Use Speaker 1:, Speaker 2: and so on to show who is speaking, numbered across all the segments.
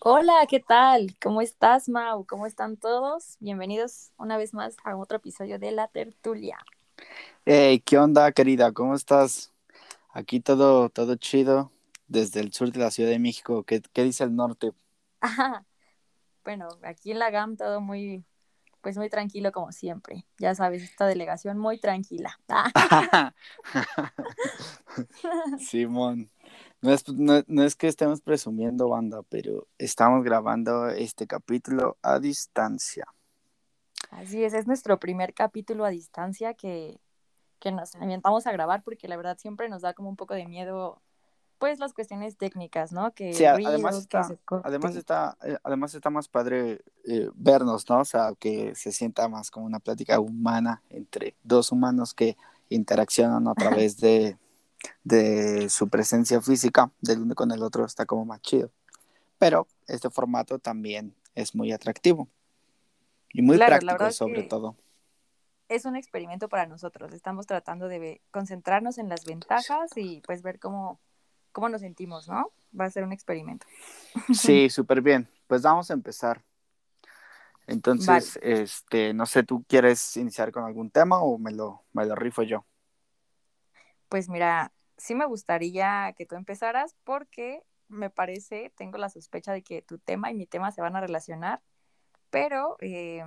Speaker 1: Hola, ¿qué tal? ¿Cómo estás, Mau? ¿Cómo están todos? Bienvenidos una vez más a otro episodio de La Tertulia.
Speaker 2: Hey, ¿qué onda, querida? ¿Cómo estás? Aquí todo, todo chido desde el sur de la Ciudad de México. ¿Qué, qué dice el norte?
Speaker 1: Ajá. Bueno, aquí en la GAM todo muy, pues muy tranquilo como siempre. Ya sabes, esta delegación muy tranquila.
Speaker 2: Simón. No es, no, no es que estemos presumiendo, banda, pero estamos grabando este capítulo a distancia.
Speaker 1: Así es, es nuestro primer capítulo a distancia que, que nos avientamos a grabar porque la verdad siempre nos da como un poco de miedo pues las cuestiones técnicas, ¿no? Que
Speaker 2: Sí, además
Speaker 1: que
Speaker 2: está,
Speaker 1: corte.
Speaker 2: además está, eh, además está más padre eh, vernos, ¿no? O sea, que se sienta más como una plática humana entre dos humanos que interaccionan a través de, de su presencia física del uno con el otro, está como más chido. Pero este formato también es muy atractivo y muy
Speaker 1: Claro, la
Speaker 2: práctico sobre
Speaker 1: que
Speaker 2: todo.
Speaker 1: es un experimento para nosotros. Estamos tratando de concentrarnos en las ventajas y pues ver cómo, cómo nos sentimos, ¿no? Va a ser un experimento.
Speaker 2: Sí, súper bien. Pues vamos a empezar. Entonces, este, no sé, ¿tú quieres iniciar con algún tema o me lo, me lo rifo yo?
Speaker 1: Pues mira, sí me gustaría que tú empezaras porque me parece, tengo la sospecha de que tu tema y mi tema se van a relacionar, pero eh,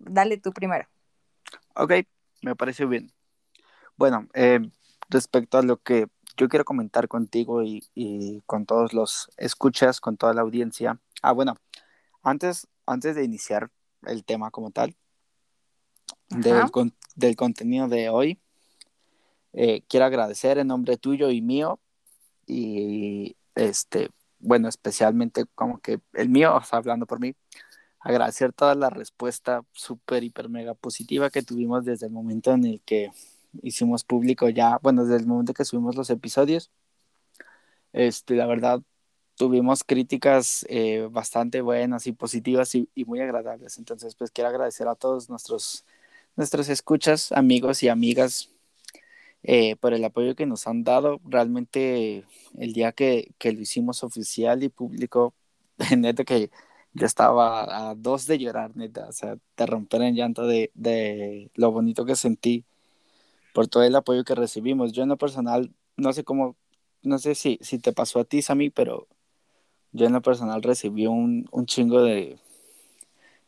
Speaker 1: dale tú primero.
Speaker 2: Ok, me parece bien. Bueno, eh, respecto a lo que yo quiero comentar contigo y, y con todos los escuchas, con toda la audiencia. Ah, bueno, antes, antes de iniciar el tema como tal, del, con- del contenido de hoy, eh, quiero agradecer en nombre tuyo y mío y este, bueno, especialmente como que el mío, o sea, hablando por mí, agradecer toda la respuesta súper, hiper, mega positiva que tuvimos desde el momento en el que hicimos público ya, bueno, desde el momento que subimos los episodios. Este, la verdad, tuvimos críticas eh, bastante buenas y positivas y, y muy agradables. Entonces, pues quiero agradecer a todos nuestros, nuestros escuchas, amigos y amigas eh, por el apoyo que nos han dado. Realmente el día que, que lo hicimos oficial y público, neta que yo estaba a dos de llorar, neta, o sea, de romper en llanto de, de lo bonito que sentí por todo el apoyo que recibimos. Yo en lo personal, no sé cómo, no sé si, si te pasó a ti, Sammy, pero yo en lo personal recibí un, un chingo de,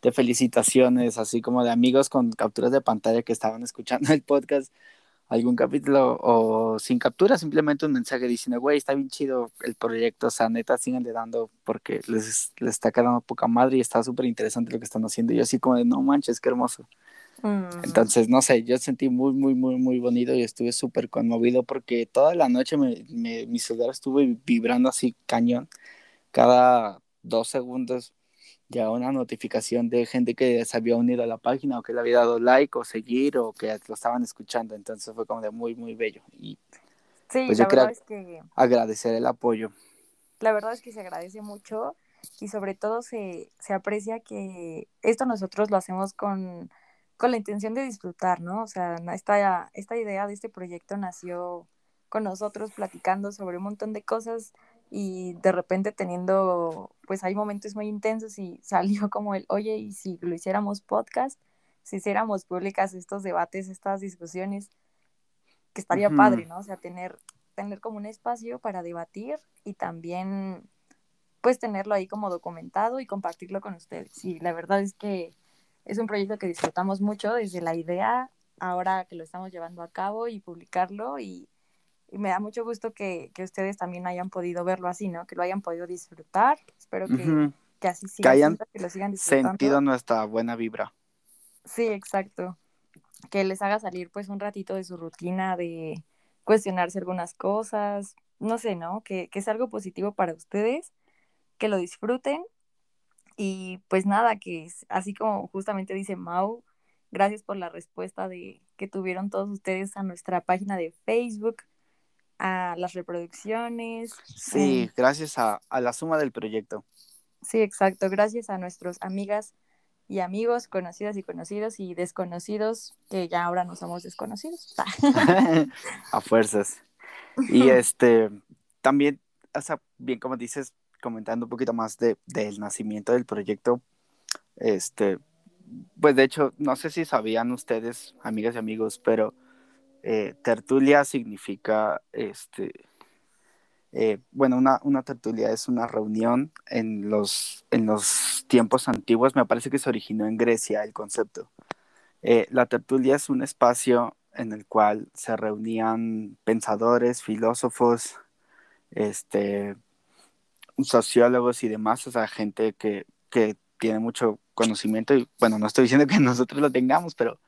Speaker 2: de felicitaciones, así como de amigos con capturas de pantalla que estaban escuchando el podcast, algún capítulo o sin captura, simplemente un mensaje diciendo, güey, está bien chido el proyecto, o sea, neta, síganle dando porque les, les está quedando poca madre y está súper interesante lo que están haciendo. Y yo así como de, no manches, qué hermoso.
Speaker 1: Mm,
Speaker 2: Entonces, no sé, yo sentí muy, muy, muy, muy bonito y estuve súper conmovido porque toda la noche me, me- mi celular estuvo vibrando así cañón. Cada dos segundos llegaba una notificación de gente que se había unido a la página o que le había dado like o seguir o que lo estaban escuchando. Entonces fue como de muy, muy bello. Y
Speaker 1: sí,
Speaker 2: pues
Speaker 1: la
Speaker 2: yo
Speaker 1: verdad es que
Speaker 2: agradecer el apoyo.
Speaker 1: la verdad es que se agradece mucho y sobre todo se, se aprecia que esto nosotros lo hacemos con, con la intención de disfrutar, ¿no? O sea, esta, esta idea de este proyecto nació con nosotros platicando sobre un montón de cosas y de repente teniendo, pues hay momentos muy intensos y salió como el, oye, y si lo hiciéramos podcast, si hiciéramos públicas estos debates, estas discusiones, que estaría padre, ¿no? O sea, tener, tener como un espacio para debatir y también pues tenerlo ahí como documentado y compartirlo con ustedes. Y la verdad es que es un proyecto que disfrutamos mucho desde la idea, ahora que lo estamos llevando a cabo y publicarlo y, y me da mucho gusto que, que ustedes también hayan podido verlo así, ¿no? Que lo hayan podido disfrutar. Espero que, que así
Speaker 2: Que
Speaker 1: siga
Speaker 2: hayan
Speaker 1: que lo sigan disfrutando.
Speaker 2: sentido nuestra buena vibra.
Speaker 1: Sí, exacto. Que les haga salir pues un ratito de su rutina de cuestionarse algunas cosas, no sé, ¿no? Que, que es algo positivo para ustedes, que lo disfruten y pues nada, que así como justamente dice Mau, gracias por la respuesta de que tuvieron todos ustedes a nuestra página de Facebook, a las reproducciones.
Speaker 2: Sí,
Speaker 1: eh,
Speaker 2: gracias a, a la suma del proyecto.
Speaker 1: sí, exacto. Gracias a nuestros amigas y amigos, conocidas y conocidos y desconocidos, que ya ahora no somos desconocidos.
Speaker 2: a fuerzas. Y este, también, o sea, bien como dices, comentando un poquito más de, del nacimiento del proyecto, este, pues de hecho, no sé si sabían ustedes, amigas y amigos, pero eh, tertulia significa, este, eh, bueno, una, una, tertulia es una reunión en los, en los tiempos antiguos, me parece que se originó en Grecia el concepto. Eh, la tertulia es un espacio en el cual se reunían pensadores, filósofos, este, sociólogos y demás, o sea, gente que, que tiene mucho conocimiento y bueno, no estoy diciendo que nosotros lo tengamos, pero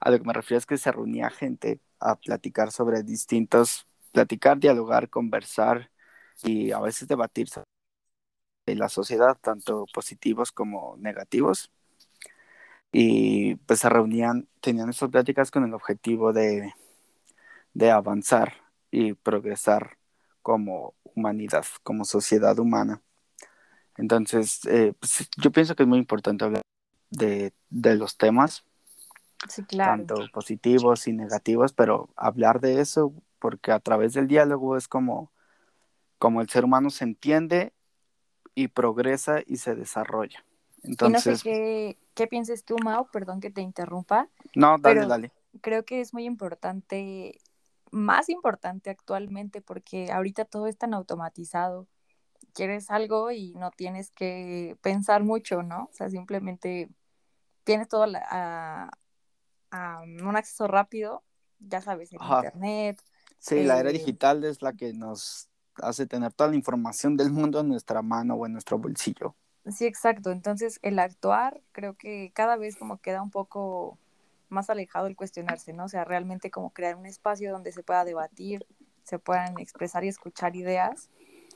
Speaker 2: a lo que me refiero es que se reunía gente a platicar sobre distintos, platicar, dialogar, conversar y a veces debatir sobre la sociedad, tanto positivos como negativos. Y pues se reunían, tenían estas pláticas con el objetivo de, de avanzar y progresar como humanidad, como sociedad humana. Entonces, eh, pues, yo pienso que es muy importante hablar de, de los temas,
Speaker 1: sí, claro.
Speaker 2: tanto positivos y negativos, pero hablar de eso porque a través del diálogo es como, como el ser humano se entiende y progresa y se desarrolla. Entonces,
Speaker 1: y no sé qué, qué pienses tú, Mao, perdón que te interrumpa.
Speaker 2: No, dale, dale.
Speaker 1: Creo que es muy importante, más importante actualmente, porque ahorita todo es tan automatizado quieres algo y no tienes que pensar mucho, ¿no? O sea, simplemente tienes todo a, un acceso rápido, ya sabes, en internet.
Speaker 2: Sí, la era eh, digital es la que nos hace tener toda la información del mundo en nuestra mano o en nuestro bolsillo.
Speaker 1: Sí, exacto. Entonces, el actuar creo que cada vez como queda un poco más alejado el cuestionarse, ¿no? O sea, realmente como crear un espacio donde se pueda debatir, se puedan expresar y escuchar ideas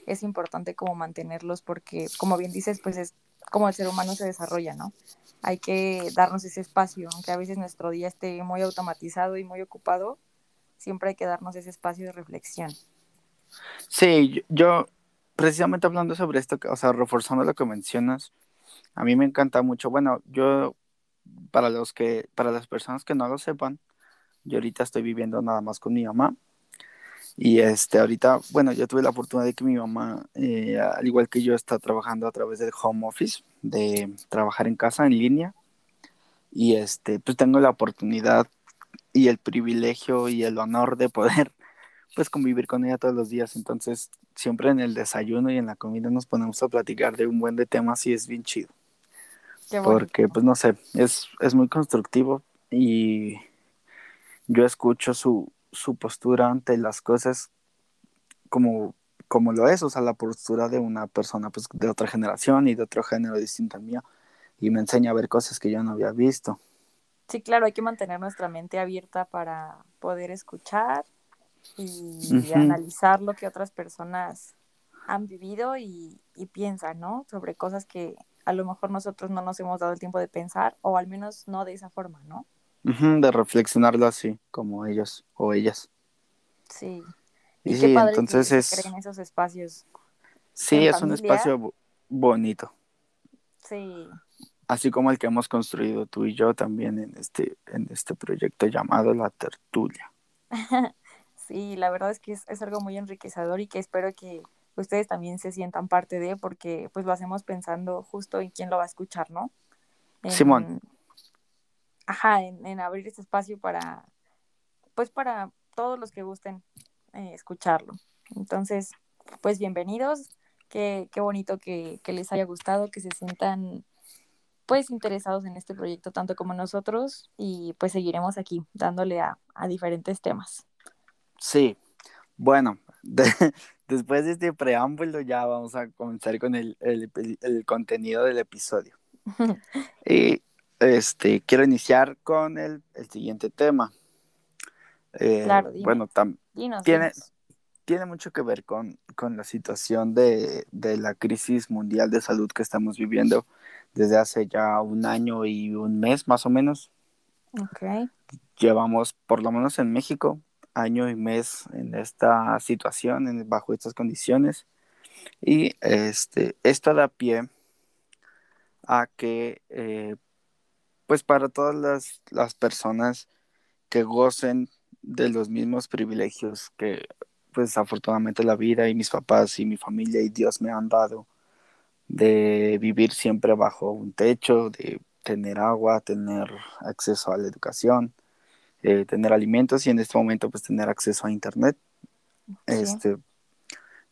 Speaker 1: es importante como mantenerlos porque, como bien dices, pues es como el ser humano se desarrolla, ¿no? Hay que darnos ese espacio, aunque a veces nuestro día esté muy automatizado y muy ocupado, siempre hay que darnos ese espacio de reflexión.
Speaker 2: Sí, yo precisamente hablando sobre esto, o sea, reforzando lo que mencionas, a mí me encanta mucho, bueno, yo, para los que, para las personas que no lo sepan, yo ahorita estoy viviendo nada más con mi mamá, y este, ahorita, bueno, yo tuve la oportunidad de que mi mamá, eh, al igual que yo, está trabajando a través del home office, de trabajar en casa, en línea. Y este, pues tengo la oportunidad y el privilegio y el honor de poder, pues, convivir con ella todos los días. Entonces, siempre en el desayuno y en la comida nos ponemos a platicar de un buen de temas y es bien chido. Porque, pues, no sé, es, es muy constructivo y yo escucho su, su postura ante las cosas como, como lo es, o sea, la postura de una persona pues, de otra generación y de otro género distinto al mío, y me enseña a ver cosas que yo no había visto.
Speaker 1: Sí, claro, hay que mantener nuestra mente abierta para poder escuchar y, analizar lo que otras personas han vivido y, y piensan, ¿no? Sobre cosas que a lo mejor nosotros no nos hemos dado el tiempo de pensar, o al menos no de esa forma, ¿no?
Speaker 2: de reflexionarlo así, como ellos o ellas.
Speaker 1: Sí. Y, qué padre entonces que es... creen esos espacios.
Speaker 2: Sí, es un espacio bonito.
Speaker 1: Sí.
Speaker 2: Así como el que hemos construido tú y yo también en este, en este proyecto llamado La Tertulia.
Speaker 1: sí, la verdad es que es, es algo muy enriquecedor y que espero que ustedes también se sientan parte de, porque pues lo hacemos pensando justo en quién lo va a escuchar, ¿no?
Speaker 2: Simón
Speaker 1: ajá, en, abrir ese espacio para, pues para todos los que gusten eh, escucharlo. Entonces, pues bienvenidos, qué, qué bonito que, les haya gustado, que se sientan pues interesados en este proyecto tanto como nosotros y pues seguiremos aquí dándole a, diferentes temas.
Speaker 2: Sí, bueno, después de este preámbulo ya vamos a comenzar con el, el contenido del episodio. y este, quiero iniciar con el, siguiente tema.
Speaker 1: Eh, claro,
Speaker 2: bueno, tiene, tiene mucho que ver con, la situación de, la crisis mundial de salud que estamos viviendo desde hace ya un año y un mes más o menos.
Speaker 1: Okay.
Speaker 2: Llevamos, por lo menos en México, año y mes en esta situación, bajo estas condiciones. Y este, esto da pie a que eh, pues para todas las, personas que gocen de los mismos privilegios que pues afortunadamente la vida y mis papás y mi familia y Dios me han dado de vivir siempre bajo un techo, de tener agua, tener acceso a la educación, eh, tener alimentos y en este momento pues tener acceso a internet. Este,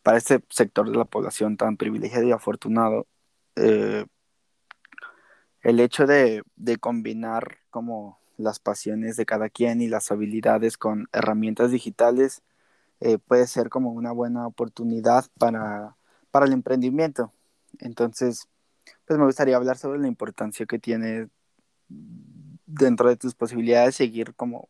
Speaker 2: para este sector de la población tan privilegiado y afortunado, eh, el hecho de, de, combinar como las pasiones de cada quien y las habilidades con herramientas digitales eh, puede ser como una buena oportunidad para, para el emprendimiento. Entonces, pues me gustaría hablar sobre la importancia que tiene dentro de tus posibilidades seguir como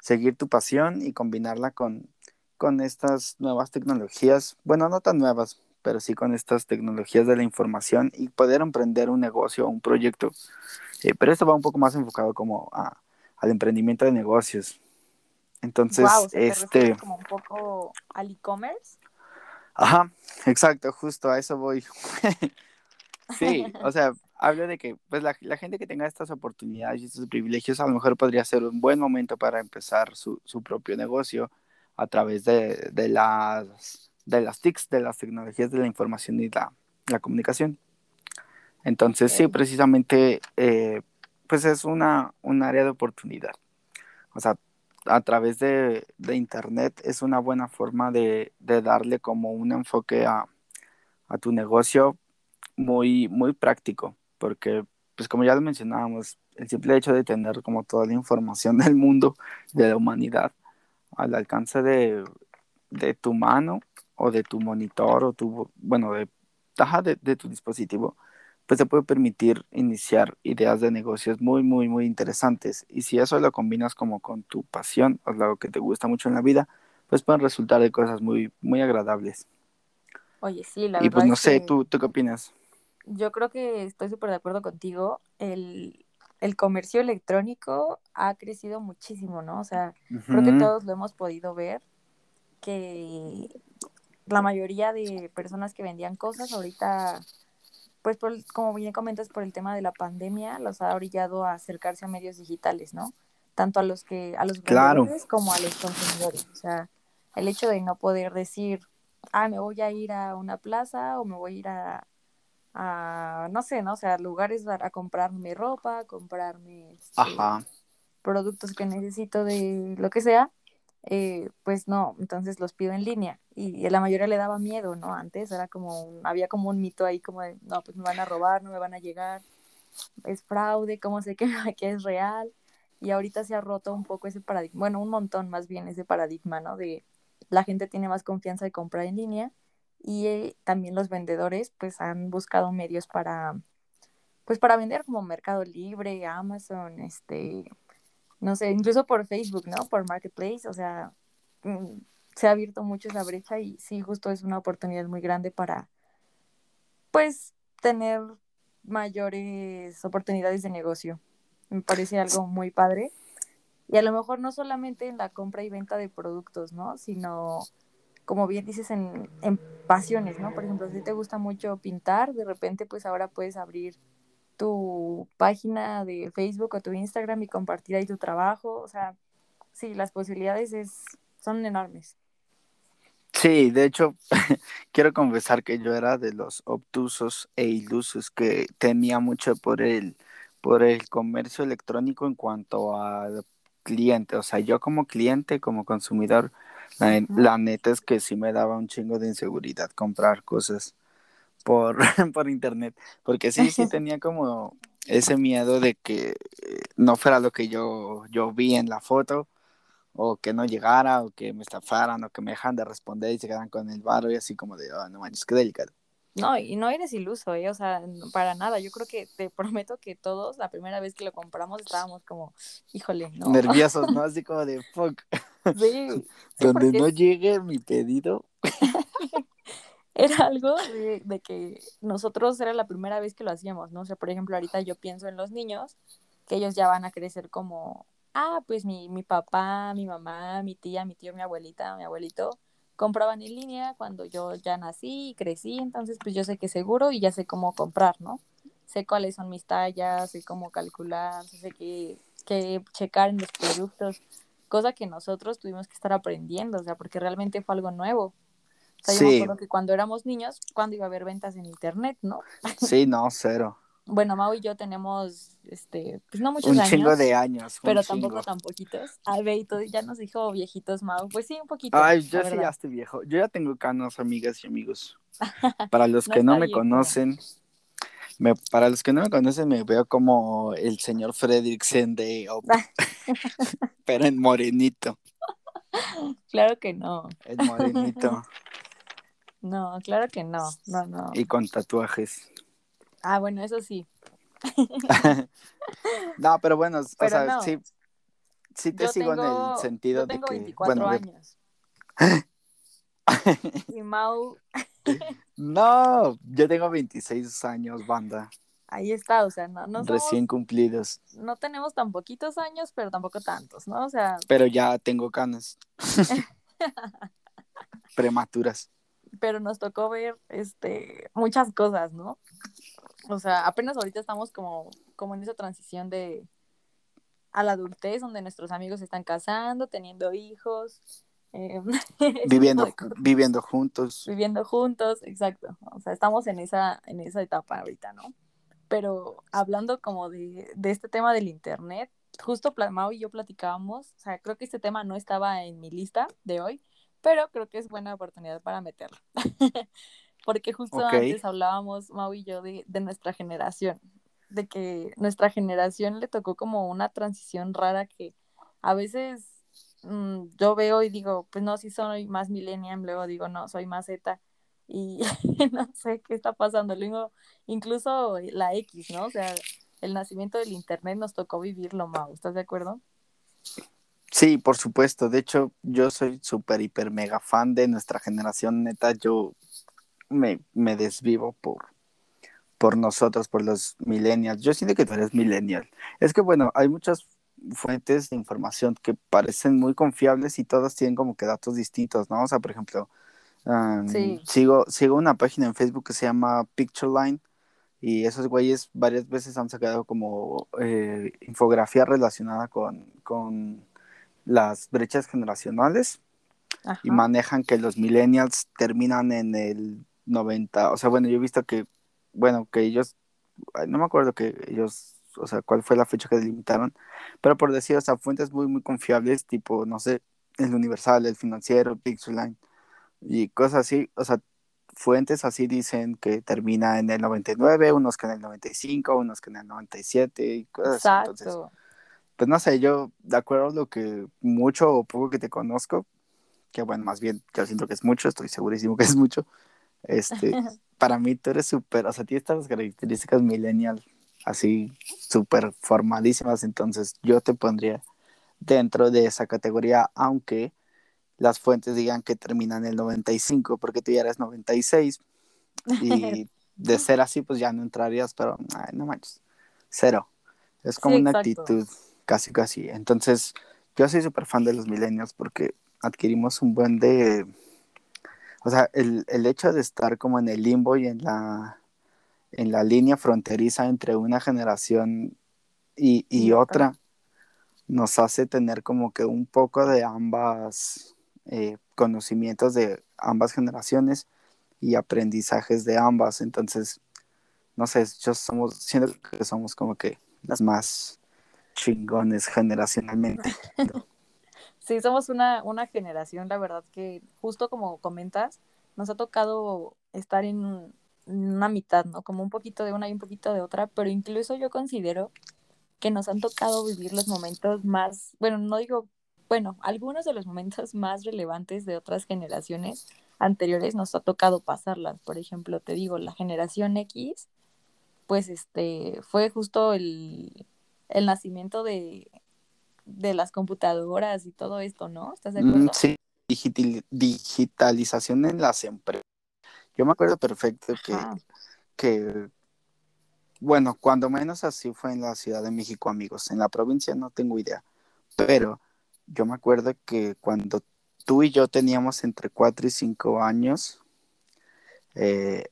Speaker 2: seguir tu pasión y combinarla con, con estas nuevas tecnologías, bueno, no tan nuevas, pero sí con estas tecnologías de la información y poder emprender un negocio o un proyecto. Eh, pero esto va un poco más enfocado como a, al emprendimiento de negocios. Entonces, este...
Speaker 1: como un poco al e-commerce.
Speaker 2: Ajá, exacto, justo a eso voy. sí, o sea, hablo de que pues la, la, gente que tenga estas oportunidades y estos privilegios a lo mejor podría ser un buen momento para empezar su, su propio negocio a través de, de, las, de las TICs, de las tecnologías de la información y la, la comunicación. Entonces, sí, precisamente, eh, pues es una, un área de oportunidad. O sea, a través de, de Internet es una buena forma de, de darle como un enfoque a, a, tu negocio muy, muy práctico, porque, pues como ya lo mencionábamos, el simple hecho de tener como toda la información del mundo, de la humanidad, al alcance de, de tu mano o de tu monitor o tu, bueno, de, de, de tu dispositivo, pues te puede permitir iniciar ideas de negocios muy, muy, muy interesantes. Y si eso lo combinas como con tu pasión o algo que te gusta mucho en la vida, pues pueden resultar de cosas muy, muy agradables.
Speaker 1: Oye, sí, la
Speaker 2: verdad. Y pues no sé, ¿tú, ¿tú qué opinas?
Speaker 1: Yo creo que estoy súper de acuerdo contigo. El, el, comercio electrónico ha crecido muchísimo, ¿no? O sea, creo que todos lo hemos podido ver, que la mayoría de personas que vendían cosas ahorita pues por, como bien comentas, por el tema de la pandemia, los ha orillado a acercarse a medios digitales, ¿no? Tanto a los que, a los vendedores como a los consumidores. O sea, el hecho de no poder decir, ah, me voy a ir a una plaza o me voy a ir a, a no sé, ¿no? O sea, lugares a, comprarme ropa, comprarme este, productos que necesito de lo que sea, eh, pues no, entonces los pido en línea. Y a la mayoría le daba miedo, ¿no? Antes era como, había como un mito ahí como de, no, pues me van a robar, no me van a llegar, es fraude, ¿cómo sé que, que es real? Y ahorita se ha roto un poco ese paradigma, bueno, un montón más bien ese paradigma, ¿no? De la gente tiene más confianza de comprar en línea y eh, también los vendedores pues han buscado medios para pues para vender como Mercado Libre, Amazon, este, no sé, incluso por Facebook, ¿no? Por Marketplace, o sea, mm, se ha abierto mucho esa brecha y sí, justo es una oportunidad muy grande para, pues, tener mayores oportunidades de negocio. Me parece algo muy padre. Y a lo mejor no solamente en la compra y venta de productos, ¿no? Sino, como bien dices, en, en pasiones, ¿no? Por ejemplo, si te gusta mucho pintar, de repente, pues ahora puedes abrir tu página de Facebook o tu Instagram y compartir ahí tu trabajo. O sea, sí, las posibilidades es, son enormes.
Speaker 2: Sí, de hecho, quiero confesar que yo era de los obtusos e ilusos que temía mucho por el, por el comercio electrónico en cuanto al cliente. O sea, yo como cliente, como consumidor, la, la, neta es que sí me daba un chingo de inseguridad comprar cosas por, por internet, porque sí, sí tenía como ese miedo de que eh, no fuera lo que yo, yo vi en la foto, o que no llegara, o que me estafaran, o que me dejan de responder y se quedan con el barro y así como de, oh, no manches, qué delicado.
Speaker 1: No, y no eres iluso, ¿eh? O sea, para nada. Yo creo que te prometo que todos, la primera vez que lo compramos, estábamos como, híjole, no.
Speaker 2: Nerviosos, ¿no? Así como de, fuck.
Speaker 1: Sí.
Speaker 2: Donde no llegue mi pedido.
Speaker 1: era algo de, que nosotros era la primera vez que lo hacíamos, ¿no? O sea, por ejemplo, ahorita yo pienso en los niños, que ellos ya van a crecer como, ah, pues mi, mi papá, mi mamá, mi tía, mi tío, mi abuelita, mi abuelito, compraban en línea cuando yo ya nací y crecí, entonces pues yo sé que seguro y ya sé cómo comprar, ¿no? Sé cuáles son mis tallas, sé cómo calcular, sé qué, qué checar en los productos, cosa que nosotros tuvimos que estar aprendiendo, o sea, porque realmente fue algo nuevo O sea, yo me acuerdo que cuando éramos niños, cuando iba a haber ventas en internet, ¿no?
Speaker 2: Sí, no, cero.
Speaker 1: Bueno, Mau y yo tenemos, este, pues no muchos
Speaker 2: un
Speaker 1: años.
Speaker 2: chingo de años. un
Speaker 1: Pero
Speaker 2: chingo.
Speaker 1: tampoco tan poquitos. Ay, ve, y tú ya nos dijo viejitos, Mau. Pues sí, un poquito.
Speaker 2: Ay, yo sí ya estoy viejo. Yo ya tengo canas, amigas y amigos. Para los
Speaker 1: No
Speaker 2: que no me conocen, me- para los que no me conocen, me veo como el señor Fredricksen de Op, pero en morenito.
Speaker 1: Claro que no.
Speaker 2: En morenito.
Speaker 1: No, claro que no. No, no.
Speaker 2: y con tatuajes.
Speaker 1: Ah, bueno, eso sí.
Speaker 2: no, pero bueno, o sea,
Speaker 1: no.
Speaker 2: sí, sí te
Speaker 1: Yo
Speaker 2: sigo en el sentido
Speaker 1: Yo
Speaker 2: de que,
Speaker 1: 24
Speaker 2: bueno,
Speaker 1: años. y Mau,
Speaker 2: no, yo tengo 26 años, banda,
Speaker 1: ahí está, o sea, no, no, somos-
Speaker 2: recién cumplidos,
Speaker 1: no tenemos tan poquitos años, pero tampoco tantos, ¿no? O sea,
Speaker 2: pero ya tengo canas prematuras.
Speaker 1: pero nos tocó ver este muchas cosas, ¿no? O sea, apenas ahorita estamos como, como en esa transición de a la adultez, donde nuestros amigos se están casando, teniendo hijos, eh, tipo
Speaker 2: Viviendo, viviendo juntos.
Speaker 1: viviendo juntos, exacto. O sea, estamos en esa, en esa etapa ahorita, ¿no? Pero hablando como de, de este tema del internet, justo Mau y yo platicábamos, o sea, creo que este tema no estaba en mi lista de hoy, pero creo que es buena oportunidad para meterlo. Porque justo antes hablábamos, Mau y yo, de, de nuestra generación, de que nuestra generación le tocó como una transición rara que a veces mm, yo veo y digo, pues no, sí soy más millennial, luego digo, no, soy más Z. Y no sé qué está pasando. Luego, incluso la X, ¿no? O sea, el nacimiento del Internet nos tocó vivirlo, Mau. ¿Estás de acuerdo?
Speaker 2: Sí, por supuesto. De hecho, yo soy súper, hiper, mega fan de nuestra generación. Neta, yo me, me desvivo por, por nosotros, por los millennials. Yo siento que tú eres millennial. Es que, bueno, hay muchas fuentes de información que parecen muy confiables y todas tienen como que datos distintos, ¿no? O sea, por ejemplo, um,
Speaker 1: Sí.
Speaker 2: sigo, sigo una página en Facebook que se llama Pictureline y esos güeyes varias veces han sacado como eh, infografía relacionada con, con las brechas generacionales
Speaker 1: Ajá.
Speaker 2: y manejan que los millennials terminan en el 90, o sea, bueno, yo he visto que, bueno, que ellos, no me acuerdo que ellos, o sea, cuál fue la fecha que delimitaron, pero por decir, o sea, fuentes muy, muy confiables, tipo, no sé, el Universal, el Financiero, Pixelline y cosas así, o sea, fuentes así dicen que termina en el 99, unos que en el 95, unos que en el 97 y cosas así, entonces
Speaker 1: Exacto.
Speaker 2: pues no sé, yo de acuerdo a lo que mucho o poco que te conozco, que bueno, más bien yo siento que es mucho, estoy segurísimo que es mucho, este, para mí tú eres súper, o sea, tienes estas características millennial así súper formadísimas, entonces yo te pondría dentro de esa categoría, aunque las fuentes digan que termina en el 95, porque tú ya eres 96, y de ser así, pues ya no entrarías, pero ay, no manches, cero. Es como
Speaker 1: Sí,
Speaker 2: una
Speaker 1: exacto.
Speaker 2: actitud, casi, casi. Entonces, yo soy súper fan de los millennials porque adquirimos un buen de... O sea, el, el hecho de estar como en el limbo y en la, en la línea fronteriza entre una generación y, y otra nos hace tener como que un poco de ambas eh, conocimientos de ambas generaciones y aprendizajes de ambas. Entonces, no sé, yo somos, siento que somos como que las más chingones generacionalmente.
Speaker 1: Sí, somos una, una generación, la verdad, que justo como comentas, nos ha tocado estar en en una mitad, ¿no? Como un poquito de una y un poquito de otra, pero incluso yo considero que nos han tocado vivir los momentos más, bueno, no digo, bueno, algunos de los momentos más relevantes de otras generaciones anteriores nos ha tocado pasarlas. Por ejemplo, te digo, la generación X, pues este, fue justo el, el nacimiento de, de las computadoras y todo esto, ¿no? ¿Estás de
Speaker 2: Mm,
Speaker 1: acuerdo?
Speaker 2: sí, digital- digitalización en las empresas. Yo me acuerdo perfecto que, que, bueno, cuando menos así fue en la Ciudad de México, amigos. En la provincia no tengo idea, pero yo me acuerdo que cuando tú y yo teníamos entre 4 y 5 años, eh,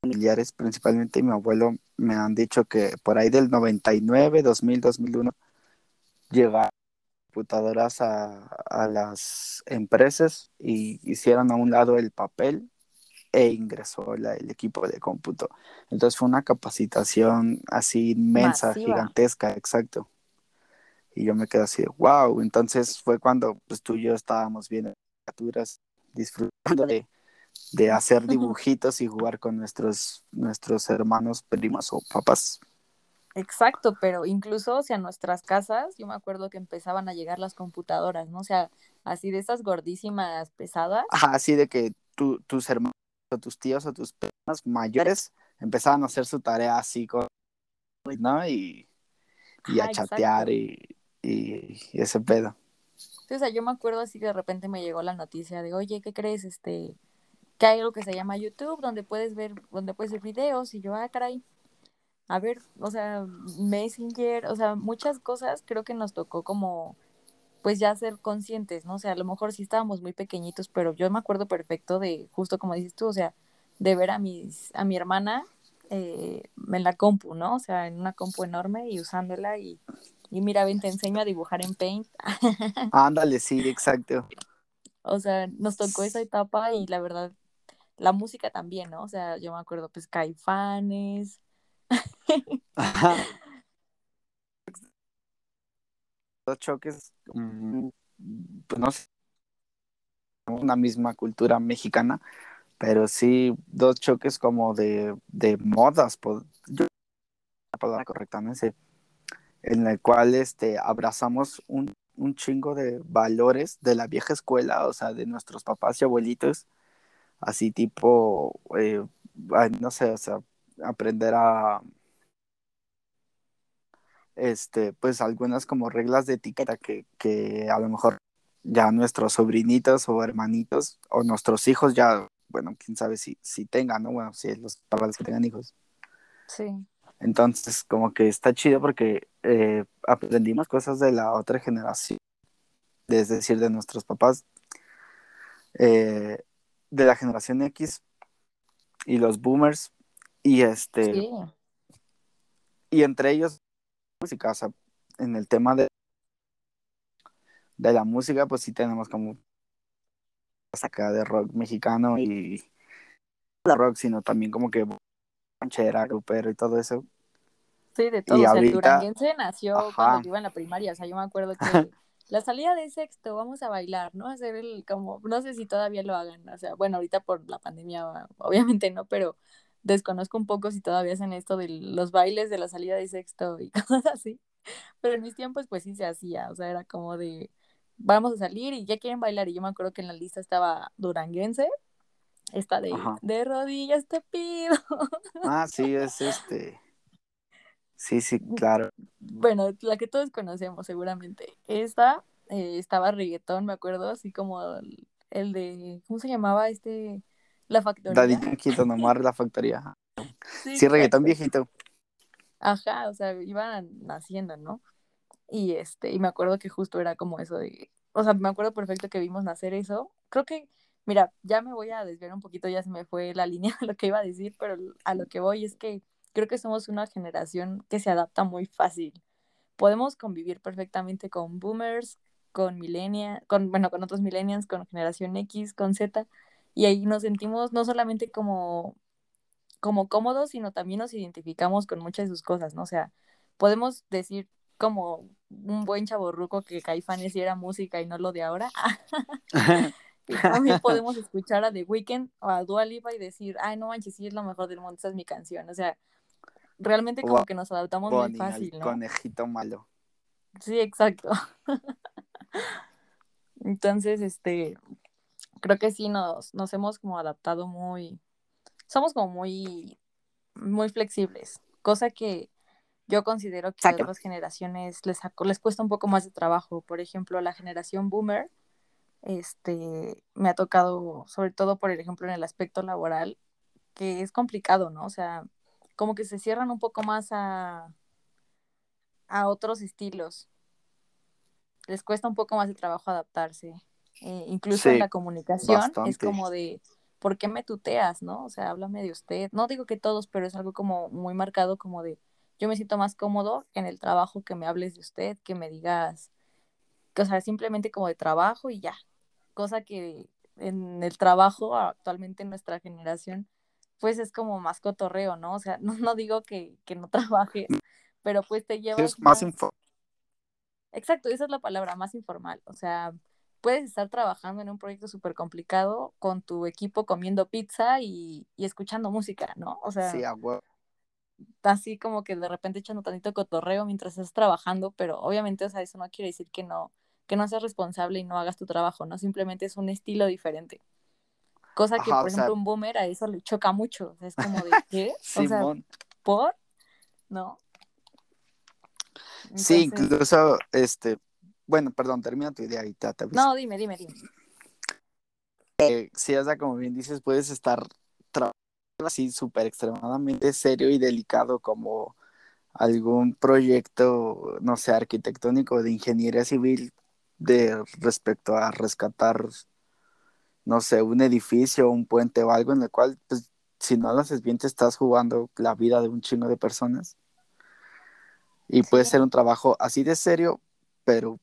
Speaker 2: familiares, principalmente mi abuelo, me han dicho que por ahí del 99, 2000, 2001, llegaron computadoras a, a las empresas y hicieron a un lado el papel e ingresó la, el equipo de cómputo. Entonces fue una capacitación así inmensa,
Speaker 1: Masiva.
Speaker 2: gigantesca, exacto. Y yo me quedé así, wow. Entonces fue cuando pues, tú y yo estábamos viendo caricaturas, disfrutando de, de hacer dibujitos y jugar con nuestros, nuestros hermanos, primos o papás.
Speaker 1: Exacto, pero incluso, o sea, nuestras casas, yo me acuerdo que empezaban a llegar las computadoras, ¿no? O sea, así de esas gordísimas pesadas.
Speaker 2: Ajá, así de que tú, tus hermanos o tus tíos o tus primas mayores empezaban a hacer su tarea así con, ¿no? Y, y a chatear y, y ese pedo.
Speaker 1: Sí, o sea, yo me acuerdo así que de repente me llegó la noticia de, oye, ¿qué crees? Este, que hay algo que se llama YouTube, donde puedes ver, donde puedes ver videos, y yo, ah, caray, a ver, o sea, Messenger, o sea, muchas cosas creo que nos tocó como, pues ya ser conscientes, ¿no? O sea, a lo mejor sí estábamos muy pequeñitos, pero yo me acuerdo perfecto de, justo como dices tú, o sea, de ver a mis, a mi hermana eh, en la compu, ¿no? O sea, en una compu enorme y usándola y, y mira, ven, te enseño a dibujar en Paint.
Speaker 2: Ándale, sí, exacto.
Speaker 1: O sea, nos tocó esa etapa y la verdad, la música también, ¿no? O sea, yo me acuerdo, pues, Caifanes.
Speaker 2: Ajá. Los choques, mm, pues no sé, una misma cultura mexicana, pero sí dos choques como de, de modas, por, yo, la palabra correcta, no sé, en el cual este, abrazamos un, un chingo de valores de la vieja escuela, o sea, de nuestros papás y abuelitos, así tipo, eh, no sé, o sea, aprender a, este, pues algunas como reglas de etiqueta que, que a lo mejor ya nuestros sobrinitos o hermanitos o nuestros hijos ya, bueno, quién sabe si, si tengan, ¿no? Bueno, si los para los que tengan hijos.
Speaker 1: Sí.
Speaker 2: Entonces, como que está chido porque eh, aprendimos cosas de la otra generación, es decir, de nuestros papás, eh, de la generación X y los boomers, y este,
Speaker 1: Sí.
Speaker 2: y entre ellos, música, o sea, en el tema de, de la música, pues sí tenemos como acá de rock mexicano y no rock, sino también como que ranchera, grupero y todo eso.
Speaker 1: Sí, de todo.
Speaker 2: Y
Speaker 1: O sea, el
Speaker 2: ahorita,
Speaker 1: duranguense nació cuando
Speaker 2: ajá,
Speaker 1: yo iba en la primaria. O sea, yo me acuerdo que la salida de sexto, vamos a bailar, ¿no? Hacer el, como, no sé si todavía lo hagan. O sea, bueno, ahorita por la pandemia, obviamente no, pero desconozco un poco si todavía hacen esto de los bailes de la salida de sexto y cosas así. Pero en mis tiempos, pues sí se hacía. O sea, era como de, vamos a salir y ya quieren bailar. Y yo me acuerdo que en la lista estaba duranguense, esta de,
Speaker 2: ajá.
Speaker 1: de rodillas te pido.
Speaker 2: Ah, sí, es este. Sí, sí, claro.
Speaker 1: bueno, la que todos conocemos seguramente. Esta eh, estaba reggaetón, me acuerdo, así como el, el de, ¿cómo se llamaba este? La
Speaker 2: Daddy
Speaker 1: factoría.
Speaker 2: Yankee, Don Omar, La Factoría.
Speaker 1: Sí,
Speaker 2: Sí, reggaetón viejito.
Speaker 1: Ajá, o sea, iban naciendo, ¿no? Y este, y me acuerdo que justo era como eso de, o sea, me acuerdo perfecto que vimos nacer eso. Creo que, mira, ya me voy a desviar un poquito, ya se me fue la línea de lo que iba a decir, pero a lo que voy es que creo que somos una generación que se adapta muy fácil. podemos convivir perfectamente con boomers, con millennials, con, bueno, con otros millennials, con generación X, con Z, y ahí nos sentimos no solamente como, como cómodos, sino también nos identificamos con muchas de sus cosas, ¿no? O sea, podemos decir como un buen chaborruco que Caifanes sí era música y no lo de ahora. también podemos escuchar a The Weeknd o a Dua Lipa y decir, ay, no manches, sí es lo mejor del mundo, esa es mi canción. O sea, realmente como que nos adaptamos muy fácil, ¿no?
Speaker 2: conejito malo.
Speaker 1: Sí, exacto. Entonces, este, creo que sí nos, nos hemos como adaptado muy, somos como muy, muy flexibles, cosa que yo considero que a otras generaciones les, les cuesta un poco más de trabajo. Por ejemplo, la generación boomer, este, me ha tocado, sobre todo por ejemplo en el aspecto laboral, que es complicado, ¿no? O sea, como que se cierran un poco más a, a otros estilos. les cuesta un poco más de trabajo adaptarse. Eh, incluso en la comunicación es como de, ¿por qué me tuteas, no? O sea, háblame de usted. No digo que todos, pero es algo como muy marcado como de, yo me siento más cómodo en el trabajo que me hables de usted, que me digas, o sea, simplemente como de trabajo y ya. Cosa que en el trabajo actualmente en nuestra generación, pues es como más cotorreo, ¿no? O sea, no, no digo que, que no trabajes, pero pues te llevas...
Speaker 2: Es más, más...
Speaker 1: Exacto, esa es la palabra, más informal. O sea, puedes estar trabajando en un proyecto súper complicado con tu equipo comiendo pizza y, y, escuchando música, ¿no? O sea,
Speaker 2: sí,
Speaker 1: así como que de repente echando tantito cotorreo mientras estás trabajando, pero obviamente, o sea, eso no quiere decir que no, que no seas responsable y no hagas tu trabajo, ¿no? Simplemente es un estilo diferente. Cosa que, Ajá, por ejemplo, sea... un boomer a eso le choca mucho. O sea, es como de, ¿qué? o sea, ¿por? ¿No?
Speaker 2: Entonces... Sí, incluso, este, bueno, perdón, termina tu idea y te, te
Speaker 1: No, dime, dime, dime.
Speaker 2: Eh, sí, o sea, como bien dices, puedes estar trabajando así súper extremadamente serio y delicado como algún proyecto, no sé, arquitectónico de ingeniería civil de respecto a rescatar, no sé, un edificio, un puente o algo en el cual, pues, si no lo haces bien, te estás jugando la vida de un chingo de personas. Y sí. puede ser un trabajo así de serio, pero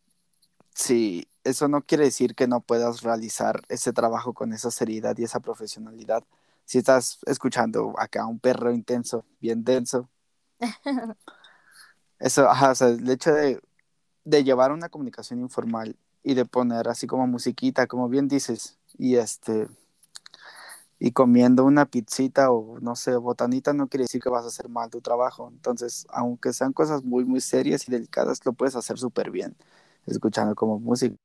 Speaker 2: sí, eso no quiere decir que no puedas realizar ese trabajo con esa seriedad y esa profesionalidad. Si estás escuchando acá un perro intenso, bien denso, eso, ajá, o sea, el hecho de, de llevar una comunicación informal y de poner así como musiquita, como bien dices, y este, y comiendo una pizzita o no sé, botanita no quiere decir que vas a hacer mal tu trabajo. Entonces, aunque sean cosas muy, muy serias y delicadas, lo puedes hacer súper bien escuchando como música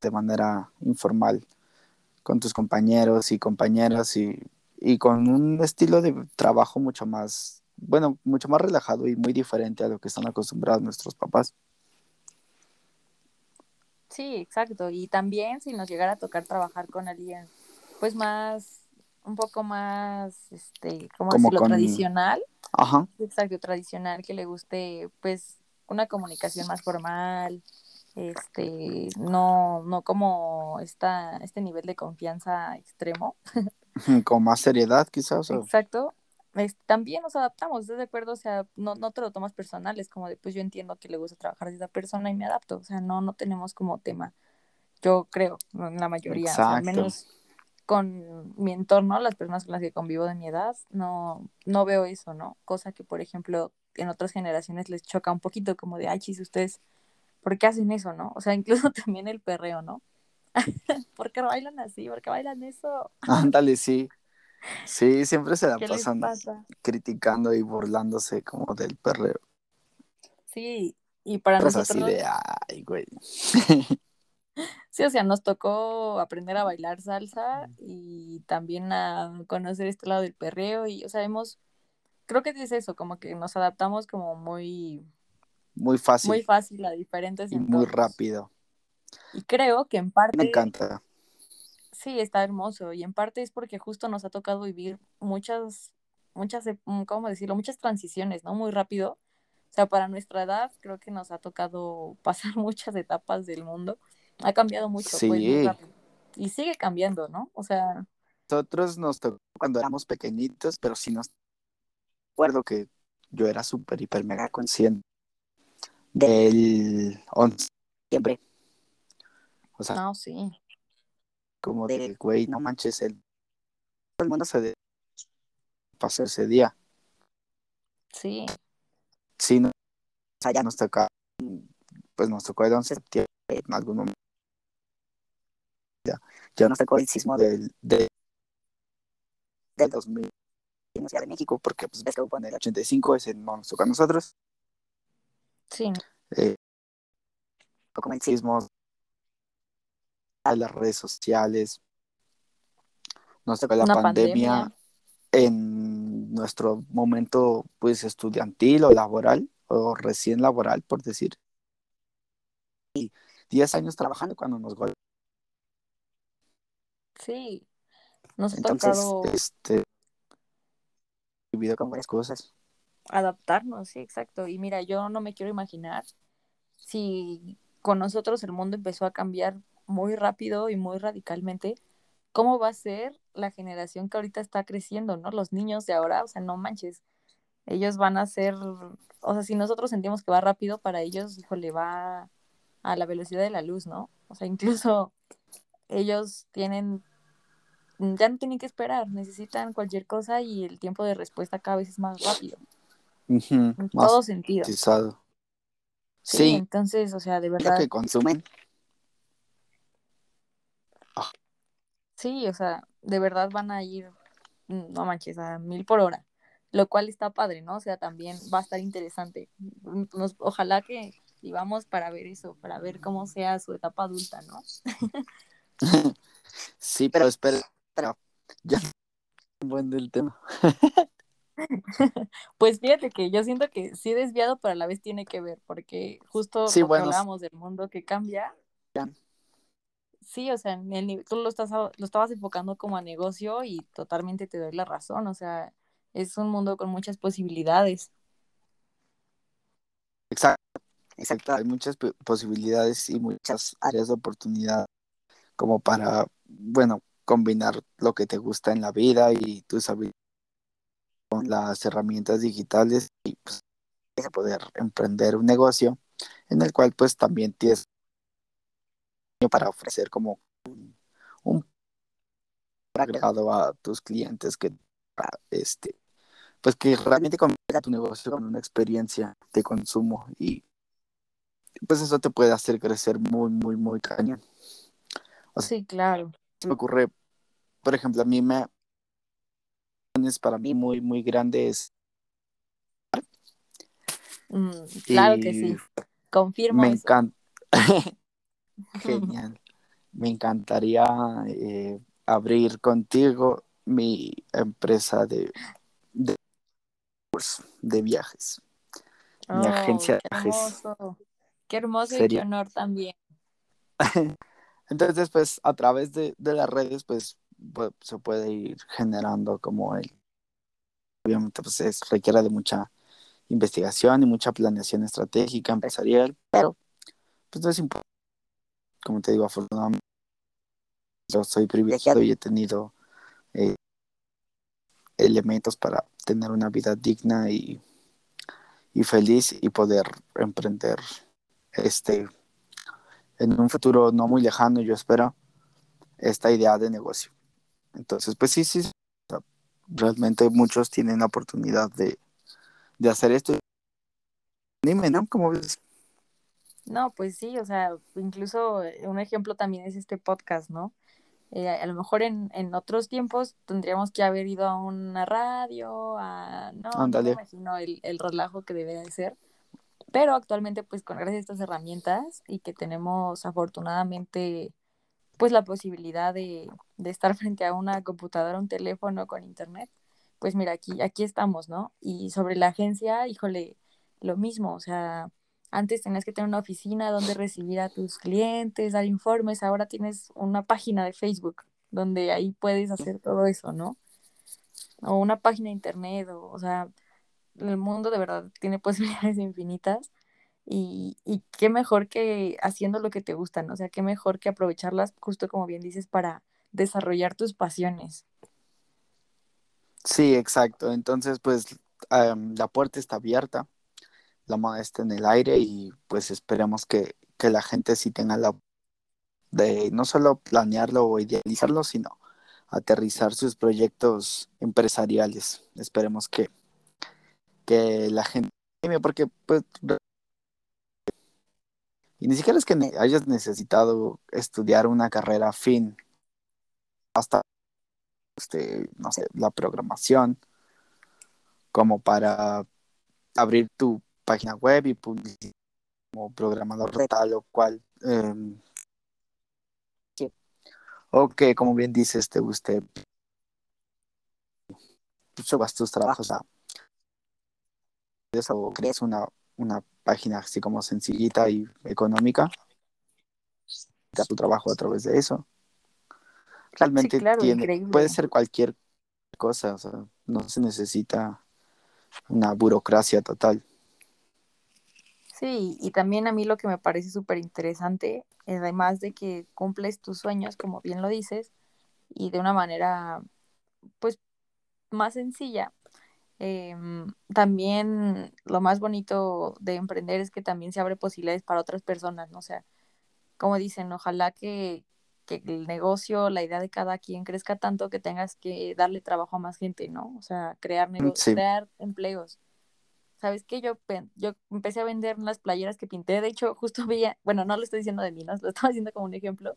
Speaker 2: de manera informal con tus compañeros y compañeras y, y, con un estilo de trabajo mucho más, bueno, mucho más relajado y muy diferente a lo que están acostumbrados nuestros papás.
Speaker 1: Sí, exacto. Y también si nos llegara a tocar trabajar con alguien, pues más, un poco más, este, ¿cómo
Speaker 2: Como
Speaker 1: decirlo?
Speaker 2: con-
Speaker 1: Tradicional.
Speaker 2: Ajá,
Speaker 1: Exacto, tradicional, que le guste, pues, una comunicación más formal, este, no, no como esta, este nivel de confianza extremo.
Speaker 2: con más seriedad quizás. o-
Speaker 1: Exacto. Es- también nos adaptamos, ¿estás de acuerdo? O sea, no, no te lo tomas personal, es como de, pues yo entiendo que le gusta trabajar de esa persona y me adapto. O sea, no, no tenemos como tema, yo creo, en la mayoría, o sea, al menos con mi entorno, las personas con las que convivo de mi edad, no, no veo eso, ¿no? Cosa que, por ejemplo, en otras generaciones les choca un poquito, como de, ay, chis, ustedes, ¿por qué hacen eso, no? O sea, incluso también el perreo, ¿no? ¿Por qué bailan así? ¿Por qué bailan eso?
Speaker 2: Ándale, sí. Sí, siempre se la
Speaker 1: ¿Qué les
Speaker 2: pasan
Speaker 1: pasa?
Speaker 2: criticando y burlándose como del perreo.
Speaker 1: Sí, y para
Speaker 2: Pues
Speaker 1: nosotros,
Speaker 2: así de, ay, güey.
Speaker 1: sí, o sea, nos tocó aprender a bailar salsa y también a conocer este lado del perreo y, o sea, hemos, creo que es eso, como que nos adaptamos como muy,
Speaker 2: Muy
Speaker 1: muy
Speaker 2: fácil
Speaker 1: fácil a diferentes
Speaker 2: y muy rápido.
Speaker 1: Y creo que en
Speaker 2: Me
Speaker 1: parte,
Speaker 2: encanta.
Speaker 1: sí, está hermoso y en parte es porque justo nos ha tocado vivir muchas, muchas, ep- mm, ¿cómo decirlo? Muchas transiciones, ¿no? Muy rápido. O sea, para nuestra edad creo que nos ha tocado pasar muchas etapas del mundo. Ha cambiado mucho, pues
Speaker 2: Sí,
Speaker 1: rápido. Y sigue cambiando, ¿no? O sea,
Speaker 2: nosotros nos tocó cuando éramos pequeñitos, pero sí nos acuerdo que yo era súper, hiper, mega consciente del 11 siempre. O sea,
Speaker 1: no, sí.
Speaker 2: como de, güey, no manches, el, el mundo se de- pasó ese día.
Speaker 1: Sí,
Speaker 2: Sí, no, o sea, ya nos tocó, pues nos tocó el 11 de septiembre en algún momento. Ya, ya nos tocó el sismo del, de- del 2000 en Ciudad de México, porque pues ves que en el 85, ese no nos tocó a nosotros.
Speaker 1: sí,
Speaker 2: Eh, como el sismo a las redes sociales, nos tocó la pandemia
Speaker 1: pandemia.
Speaker 2: en nuestro momento pues estudiantil o laboral o recién laboral por decir y 10 años trabajando cuando nos golpeó
Speaker 1: Sí, nos ha
Speaker 2: entonces
Speaker 1: tocado
Speaker 2: este vivido con varias cosas
Speaker 1: adaptarnos, sí, exacto. Y mira, yo no me quiero imaginar si con nosotros el mundo empezó a cambiar muy rápido y muy radicalmente, ¿cómo va a ser la generación que ahorita está creciendo, ¿no? Los niños de ahora, o sea, no manches, ellos van a ser, o sea, si nosotros sentimos que va rápido, para ellos, híjole, va a la velocidad de la luz, ¿no? O sea, incluso ellos tienen, ya no tienen que esperar, necesitan cualquier cosa y el tiempo de respuesta cada vez es más rápido. en todo sentido. Sí, entonces, o sea, de verdad.
Speaker 2: que consumen.
Speaker 1: Ah. Sí, o sea, de verdad van a ir, mm, no manches, a mil por hora, lo cual está padre, ¿no? O sea, también va a estar interesante. Nos, ojalá que vivamos para ver eso, para ver cómo sea su etapa adulta, ¿no?
Speaker 2: sí, pero espera, pero ya buen del tema.
Speaker 1: pues fíjate que yo siento que sí desviado, pero a la vez tiene que ver, porque justo
Speaker 2: sí,
Speaker 1: lo hablamos del mundo que cambia. Sí, o sea, el, tú lo, estás, lo estabas enfocando como a negocio y totalmente te doy la razón, o sea, es un mundo con muchas posibilidades.
Speaker 2: Exacto, exacto, hay muchas posibilidades y muchas áreas de oportunidad como para, bueno, combinar lo que te gusta en la vida y tus habilidades con las herramientas digitales y pues, poder emprender un negocio en el cual pues también tienes para ofrecer como un, un agregado a tus clientes que este pues que realmente convierta tu negocio con una experiencia de consumo y pues eso te puede hacer crecer muy muy muy cañón.
Speaker 1: Sí claro
Speaker 2: me ocurre por ejemplo a mí me para mí muy, muy grandes.
Speaker 1: Mm, claro que sí, confirmo.
Speaker 2: Me encanta. Genial. Me encantaría eh, abrir contigo mi empresa de, de, de viajes. mi oh, agencia de viajes.
Speaker 1: Hermoso. Qué hermoso y qué honor también.
Speaker 2: Entonces, pues a través de, de las redes, pues pues, se puede ir generando como el obviamente pues es, requiere de mucha investigación y mucha planeación estratégica empresarial pero pues no es importante como te digo afortunadamente yo soy privilegiado y he tenido eh, elementos para tener una vida digna y, y feliz y poder emprender este en un futuro no muy lejano yo espero esta idea de negocio entonces, pues sí, sí, realmente muchos tienen la oportunidad de, hacer esto. Dime, ¿no? ¿Cómo ves?
Speaker 1: No, pues sí, o sea, incluso eh, un ejemplo también es este podcast, ¿no? Eh, a lo mejor en, en, otros tiempos tendríamos que haber ido a una radio, a... No, no me imagino el, el relajo que debería de ser. Pero actualmente, pues con gracias a estas herramientas y que tenemos afortunadamente pues la posibilidad de, de estar frente a una computadora, un teléfono con internet, pues mira, aquí, aquí estamos, ¿no? Y sobre la agencia, híjole, lo mismo, o sea, antes tenías que tener una oficina donde recibir a tus clientes, dar informes, ahora tienes una página de Facebook donde ahí puedes hacer todo eso, ¿no? O una página de internet, o, o sea, el mundo de verdad tiene posibilidades infinitas y, y, qué mejor que haciendo lo que te gusta, ¿no? O sea, qué mejor que aprovecharlas, justo como bien dices, para desarrollar tus pasiones.
Speaker 2: Sí, exacto. Entonces, pues la puerta está abierta, la moda está en el aire y pues esperemos que, que la gente sí tenga la de no solo planearlo o idealizarlo, sino aterrizar sus proyectos empresariales. Esperemos que, que la gente, porque pues y ni siquiera es que hayas necesitado estudiar una carrera fin hasta, este, no sé, la programación, como para abrir tu página web y publicar como programador de tal o cual. Eh, o que, como bien dices, te guste subas tus trabajos a o crees una, una página así como sencillita y económica, da tu trabajo a través de eso. Realmente puede ser cualquier cosa, o sea, no se necesita una burocracia total.
Speaker 1: Sí, y también a mí lo que me parece súper interesante, además de que cumples tus sueños, como bien lo dices, y de una manera, pues, más sencilla, Em, también lo más bonito de emprender es que también se abre posibilidades para otras personas, ¿no? O sea, como dicen, ojalá que, que el negocio, la idea de cada quien crezca tanto que tengas que darle trabajo a más gente, ¿no? O sea, crear negocios,
Speaker 2: Sí.
Speaker 1: crear empleos. ¿Sabes qué? Yo, yo empecé a vender las playeras que pinté. De hecho, justo veía, bueno, no lo estoy diciendo de mí, no, lo estaba diciendo como un ejemplo,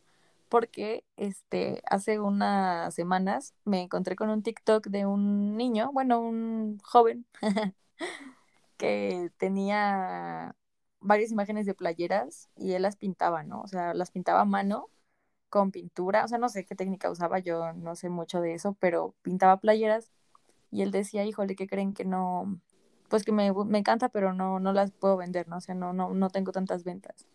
Speaker 1: porque este, hace unas semanas me encontré con un TikTok de un niño, bueno, un joven, que tenía varias imágenes de playeras y él las pintaba, ¿no? O sea, las pintaba a mano con pintura, o sea, no sé qué técnica usaba, yo no sé mucho de eso, pero pintaba playeras y él decía, híjole, ¿qué creen que no? Pues que me, me encanta, pero no, no las puedo vender, ¿no? O sea, no, no, no tengo tantas ventas.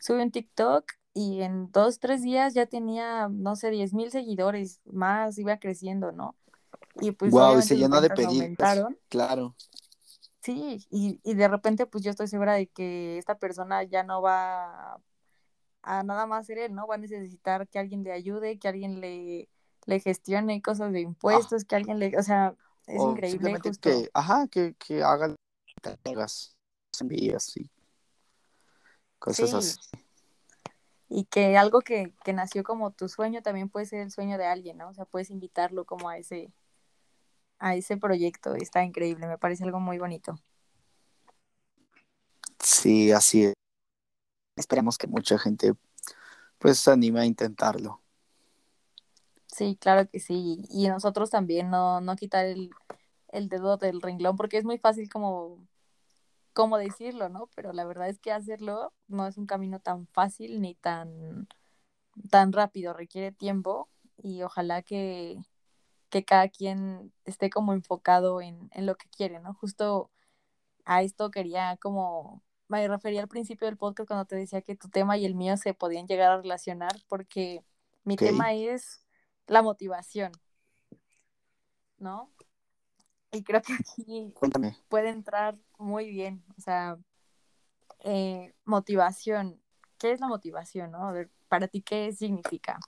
Speaker 1: Sube un TikTok y en dos, tres días ya tenía, no sé, diez mil seguidores, más iba creciendo, ¿no? Y pues
Speaker 2: wow, y se llenó de pedidos.
Speaker 1: aumentaron.
Speaker 2: Claro.
Speaker 1: Sí, y, y de repente pues yo estoy segura de que esta persona ya no va a nada más ser él, ¿no? Va a necesitar que alguien le ayude, que alguien le, le gestione cosas de
Speaker 2: Ah,
Speaker 1: impuestos, que alguien le, o sea, es
Speaker 2: o
Speaker 1: increíble justo.
Speaker 2: que, ajá, que, que hagan entregas, envíos y cosas
Speaker 1: Sí,
Speaker 2: así.
Speaker 1: Y que algo que, que nació como tu sueño también puede ser el sueño de alguien, ¿no? O sea, puedes invitarlo como a ese, a ese proyecto. Está increíble, me parece algo muy bonito.
Speaker 2: Sí, así es. Esperemos que mucha gente pues se anime a intentarlo.
Speaker 1: Sí, claro que sí. Y nosotros también no, no quitar el, el dedo del renglón, porque es muy fácil como, como decirlo, ¿no? Pero la verdad es que hacerlo no es un camino tan fácil ni tan, tan rápido, requiere tiempo y ojalá que, que cada quien esté como enfocado en, en lo que quiere, ¿no? Justo a esto quería como, me refería al principio del podcast cuando te decía que tu tema y el mío se podían llegar a relacionar porque mi tema es la motivación, ¿no? Y creo que aquí
Speaker 2: Cuéntame.
Speaker 1: puede entrar muy bien, o sea, eh, motivación. ¿Qué es la motivación, no? A ver, para ti, ¿qué significa?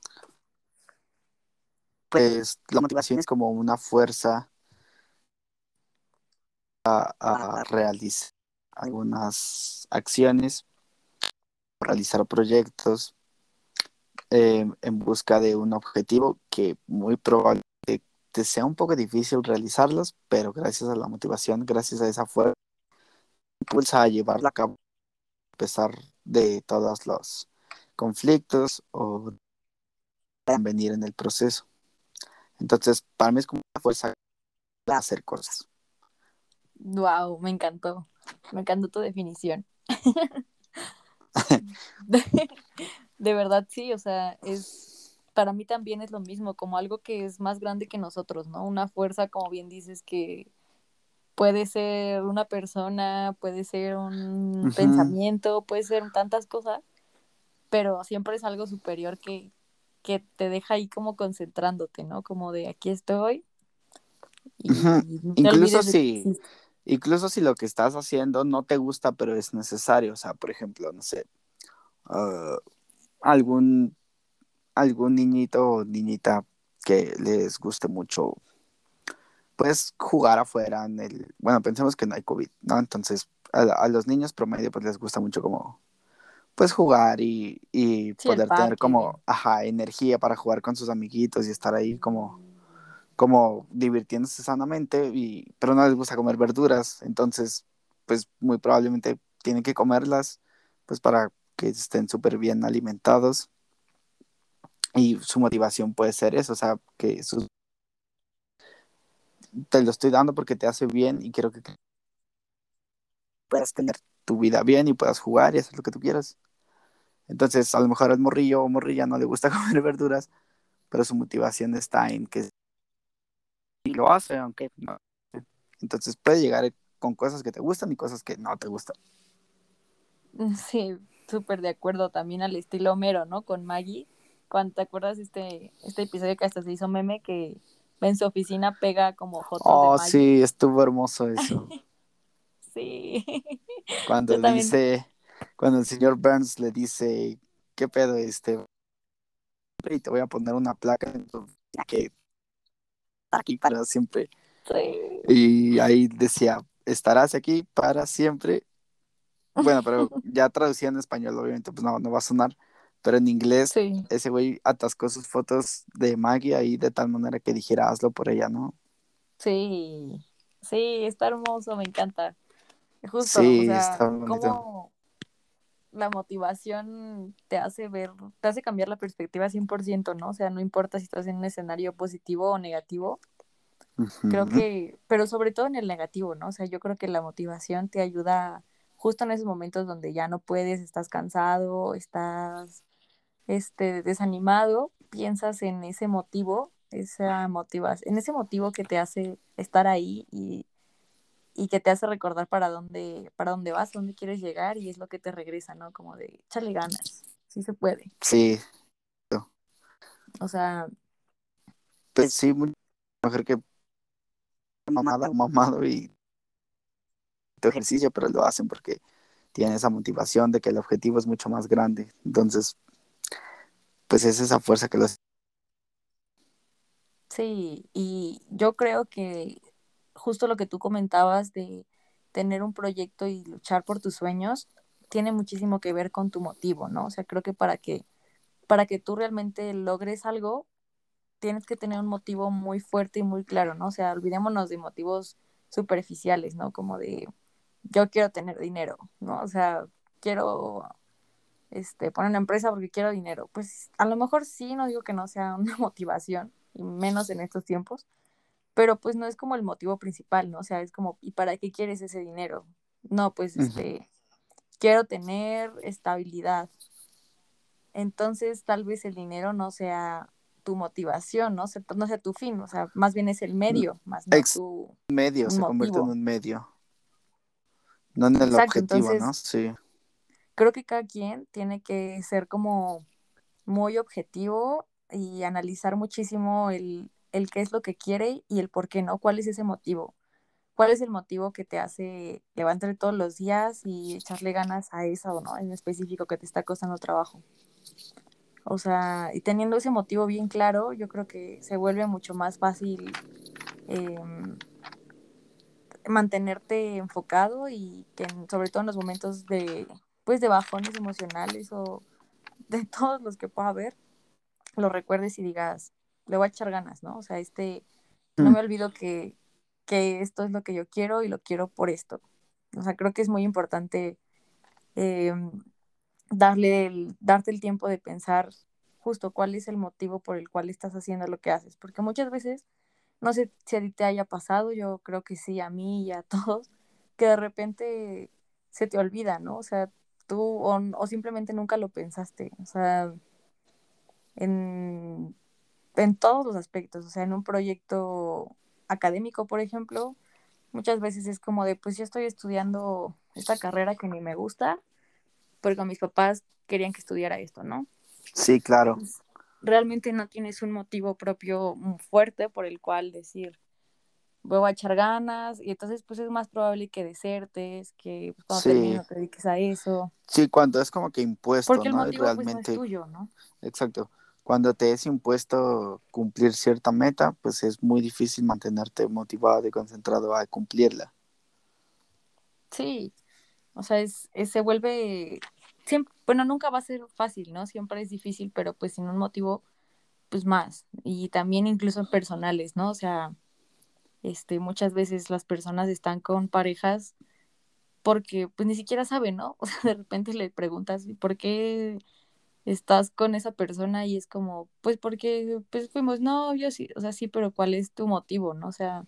Speaker 2: Pues la motivación es como una fuerza a, a realizar algunas acciones, realizar proyectos eh, en busca de un objetivo que muy probablemente te sea un poco difícil realizarlos, pero gracias a la motivación, gracias a esa fuerza, impulsa a llevarla a cabo a pesar de todos los conflictos o venir en el proceso. Entonces, para mí es como una fuerza para hacer cosas.
Speaker 1: Wow, me encantó. Me encantó tu definición. de, de verdad, sí, o sea, es para mí también es lo mismo, como algo que es más grande que nosotros, ¿no? Una fuerza, como bien dices, que puede ser una persona, puede ser un pensamiento, puede ser tantas cosas, pero siempre es algo superior que, que te deja ahí como concentrándote, ¿no? Como de aquí estoy y
Speaker 2: Ujú.
Speaker 1: no te
Speaker 2: Incluso
Speaker 1: de
Speaker 2: si, incluso si lo que estás haciendo no te gusta, pero es necesario. O sea, por ejemplo, no sé, ah, algún, algún niñito o niñita que les guste mucho, pues jugar afuera en el, bueno, pensemos que no hay COVID, ¿no? Entonces, a, a los niños promedio pues les gusta mucho como, pues jugar y, y
Speaker 1: Sí,
Speaker 2: poder tener como, ajá, energía para jugar con sus amiguitos y estar ahí como, como divirtiéndose sanamente, y, pero no les gusta comer verduras, entonces, pues muy probablemente tienen que comerlas, pues para que estén súper bien alimentados. Y su motivación puede ser eso, o sea, que sus- te lo estoy dando porque te hace bien y quiero que puedas tener tu vida bien y puedas jugar y hacer lo que tú quieras. Entonces, a lo mejor al morrillo o morrilla no le gusta comer verduras, pero su motivación está en que y lo hace, aunque no. Entonces puede llegar con cosas que te gustan y cosas que no te gustan.
Speaker 1: Sí, súper de acuerdo también al estilo Homero, ¿no? Con Maggie. Cuando te acuerdas este, este episodio que hasta se hizo meme que en su oficina pega como fotos de
Speaker 2: Oh,
Speaker 1: Maggie.
Speaker 2: sí, estuvo hermoso eso.
Speaker 1: Sí.
Speaker 2: Cuando
Speaker 1: Yo también.
Speaker 2: dice, cuando el señor Burns le dice, ¿qué pedo este? Y te voy a poner una placa en tu oficina que aquí para siempre.
Speaker 1: Sí.
Speaker 2: Y ahí decía, estarás aquí para siempre. Bueno, pero ya traducida en español, obviamente, pues no, no va a sonar. Pero en inglés
Speaker 1: Sí,
Speaker 2: ese güey atascó sus fotos de Maggie ahí de tal manera que dijera hazlo por ella, ¿no?
Speaker 1: sí, sí, está hermoso, me encanta. Justo, o
Speaker 2: Sí,
Speaker 1: sea,
Speaker 2: está
Speaker 1: cómo la motivación te hace ver, te hace cambiar la perspectiva 100%, ¿no? O sea, no importa si estás en un escenario positivo o negativo, creo que, pero sobre todo en el negativo, ¿no? O sea, yo creo que la motivación te ayuda justo en esos momentos donde ya no puedes, estás cansado, estás, este, desanimado, piensas en ese motivo, esa motivación, en ese motivo que te hace estar ahí y, y que te hace recordar para dónde, para dónde vas, dónde quieres llegar y es lo que te regresa, ¿no? Como de, échale ganas, sí se puede.
Speaker 2: Sí,
Speaker 1: O sea,
Speaker 2: pues sí, mucha mujer que mamada, mamado y tu ejercicio, pero lo hacen porque tienen esa motivación de que el objetivo es mucho más grande. Entonces, pues es esa fuerza que los...
Speaker 1: sí, y yo creo que justo lo que tú comentabas de tener un proyecto y luchar por tus sueños tiene muchísimo que ver con tu motivo, ¿no? O sea, creo que para que para que tú realmente logres algo, tienes que tener un motivo muy fuerte y muy claro, ¿no? O sea, olvidémonos de motivos superficiales, ¿no? Como de yo quiero tener dinero, ¿no? O sea, quiero este, poner una empresa porque quiero dinero. Pues a lo mejor sí, no digo que no sea una motivación, y menos en estos tiempos, pero pues no es como el motivo principal, ¿no? O sea, es como, ¿y para qué quieres ese dinero? No, pues este, quiero tener estabilidad. Entonces, tal vez el dinero no sea tu motivación, ¿no? Se- no sea tu fin, o sea, más bien es el medio, más no
Speaker 2: Ex
Speaker 1: tu
Speaker 2: medio se convierte en un medio, no en el
Speaker 1: Exacto,
Speaker 2: objetivo, ¿no? Sí.
Speaker 1: Creo que cada quien tiene que ser como muy objetivo y analizar muchísimo el, el qué es lo que quiere y el por qué no, cuál es ese motivo, cuál es el motivo que te hace levantar todos los días y echarle ganas a eso, ¿no? En específico que te está costando trabajo. O sea, y teniendo ese motivo bien claro, yo creo que se vuelve mucho más fácil eh, mantenerte enfocado y que sobre todo en los momentos de, pues, de bajones emocionales o de todos los que pueda haber, lo recuerdes y digas, le voy a echar ganas, ¿no? O sea, este, no
Speaker 2: Mm.
Speaker 1: me olvido que, que esto es lo que yo quiero y lo quiero por esto. O sea, creo que es muy importante eh, darle el, darte el tiempo de pensar justo cuál es el motivo por el cual estás haciendo lo que haces, porque muchas veces, no sé si a ti te haya pasado, yo creo que sí, a mí y a todos, que de repente se te olvida, ¿no? O sea, tú o, o simplemente nunca lo pensaste, o sea, en, en todos los aspectos, o sea, en un proyecto académico, por ejemplo, muchas veces es como de, pues yo estoy estudiando esta carrera que ni me gusta, porque mis papás querían que estudiara esto, ¿no?
Speaker 2: Sí, claro.
Speaker 1: Pues, realmente no tienes un motivo propio mm, fuerte por el cual decir, voy a echar ganas, y entonces pues es más probable que desertes, que pues, cuando termines
Speaker 2: Sí,
Speaker 1: no te dediques a eso,
Speaker 2: sí, cuando es como que impuesto,
Speaker 1: porque el
Speaker 2: ¿no?
Speaker 1: Motivo pues no es
Speaker 2: realmente,
Speaker 1: tuyo, ¿no?
Speaker 2: exacto. Cuando te es impuesto cumplir cierta meta, pues es muy difícil mantenerte motivado y concentrado a cumplirla.
Speaker 1: Sí, o sea, es, es- se vuelve, siempre, bueno, nunca va a ser fácil, ¿no? Siempre es difícil, pero pues sin un motivo, pues más, y también incluso personales, ¿no? O sea, este, muchas veces las personas están con parejas porque pues ni siquiera saben, ¿no? O sea, de repente le preguntas, "¿Y ¿por qué estás con esa persona? Y es como, pues porque pues fuimos novios, y, o sea, sí, pero ¿cuál es tu motivo, no? O sea,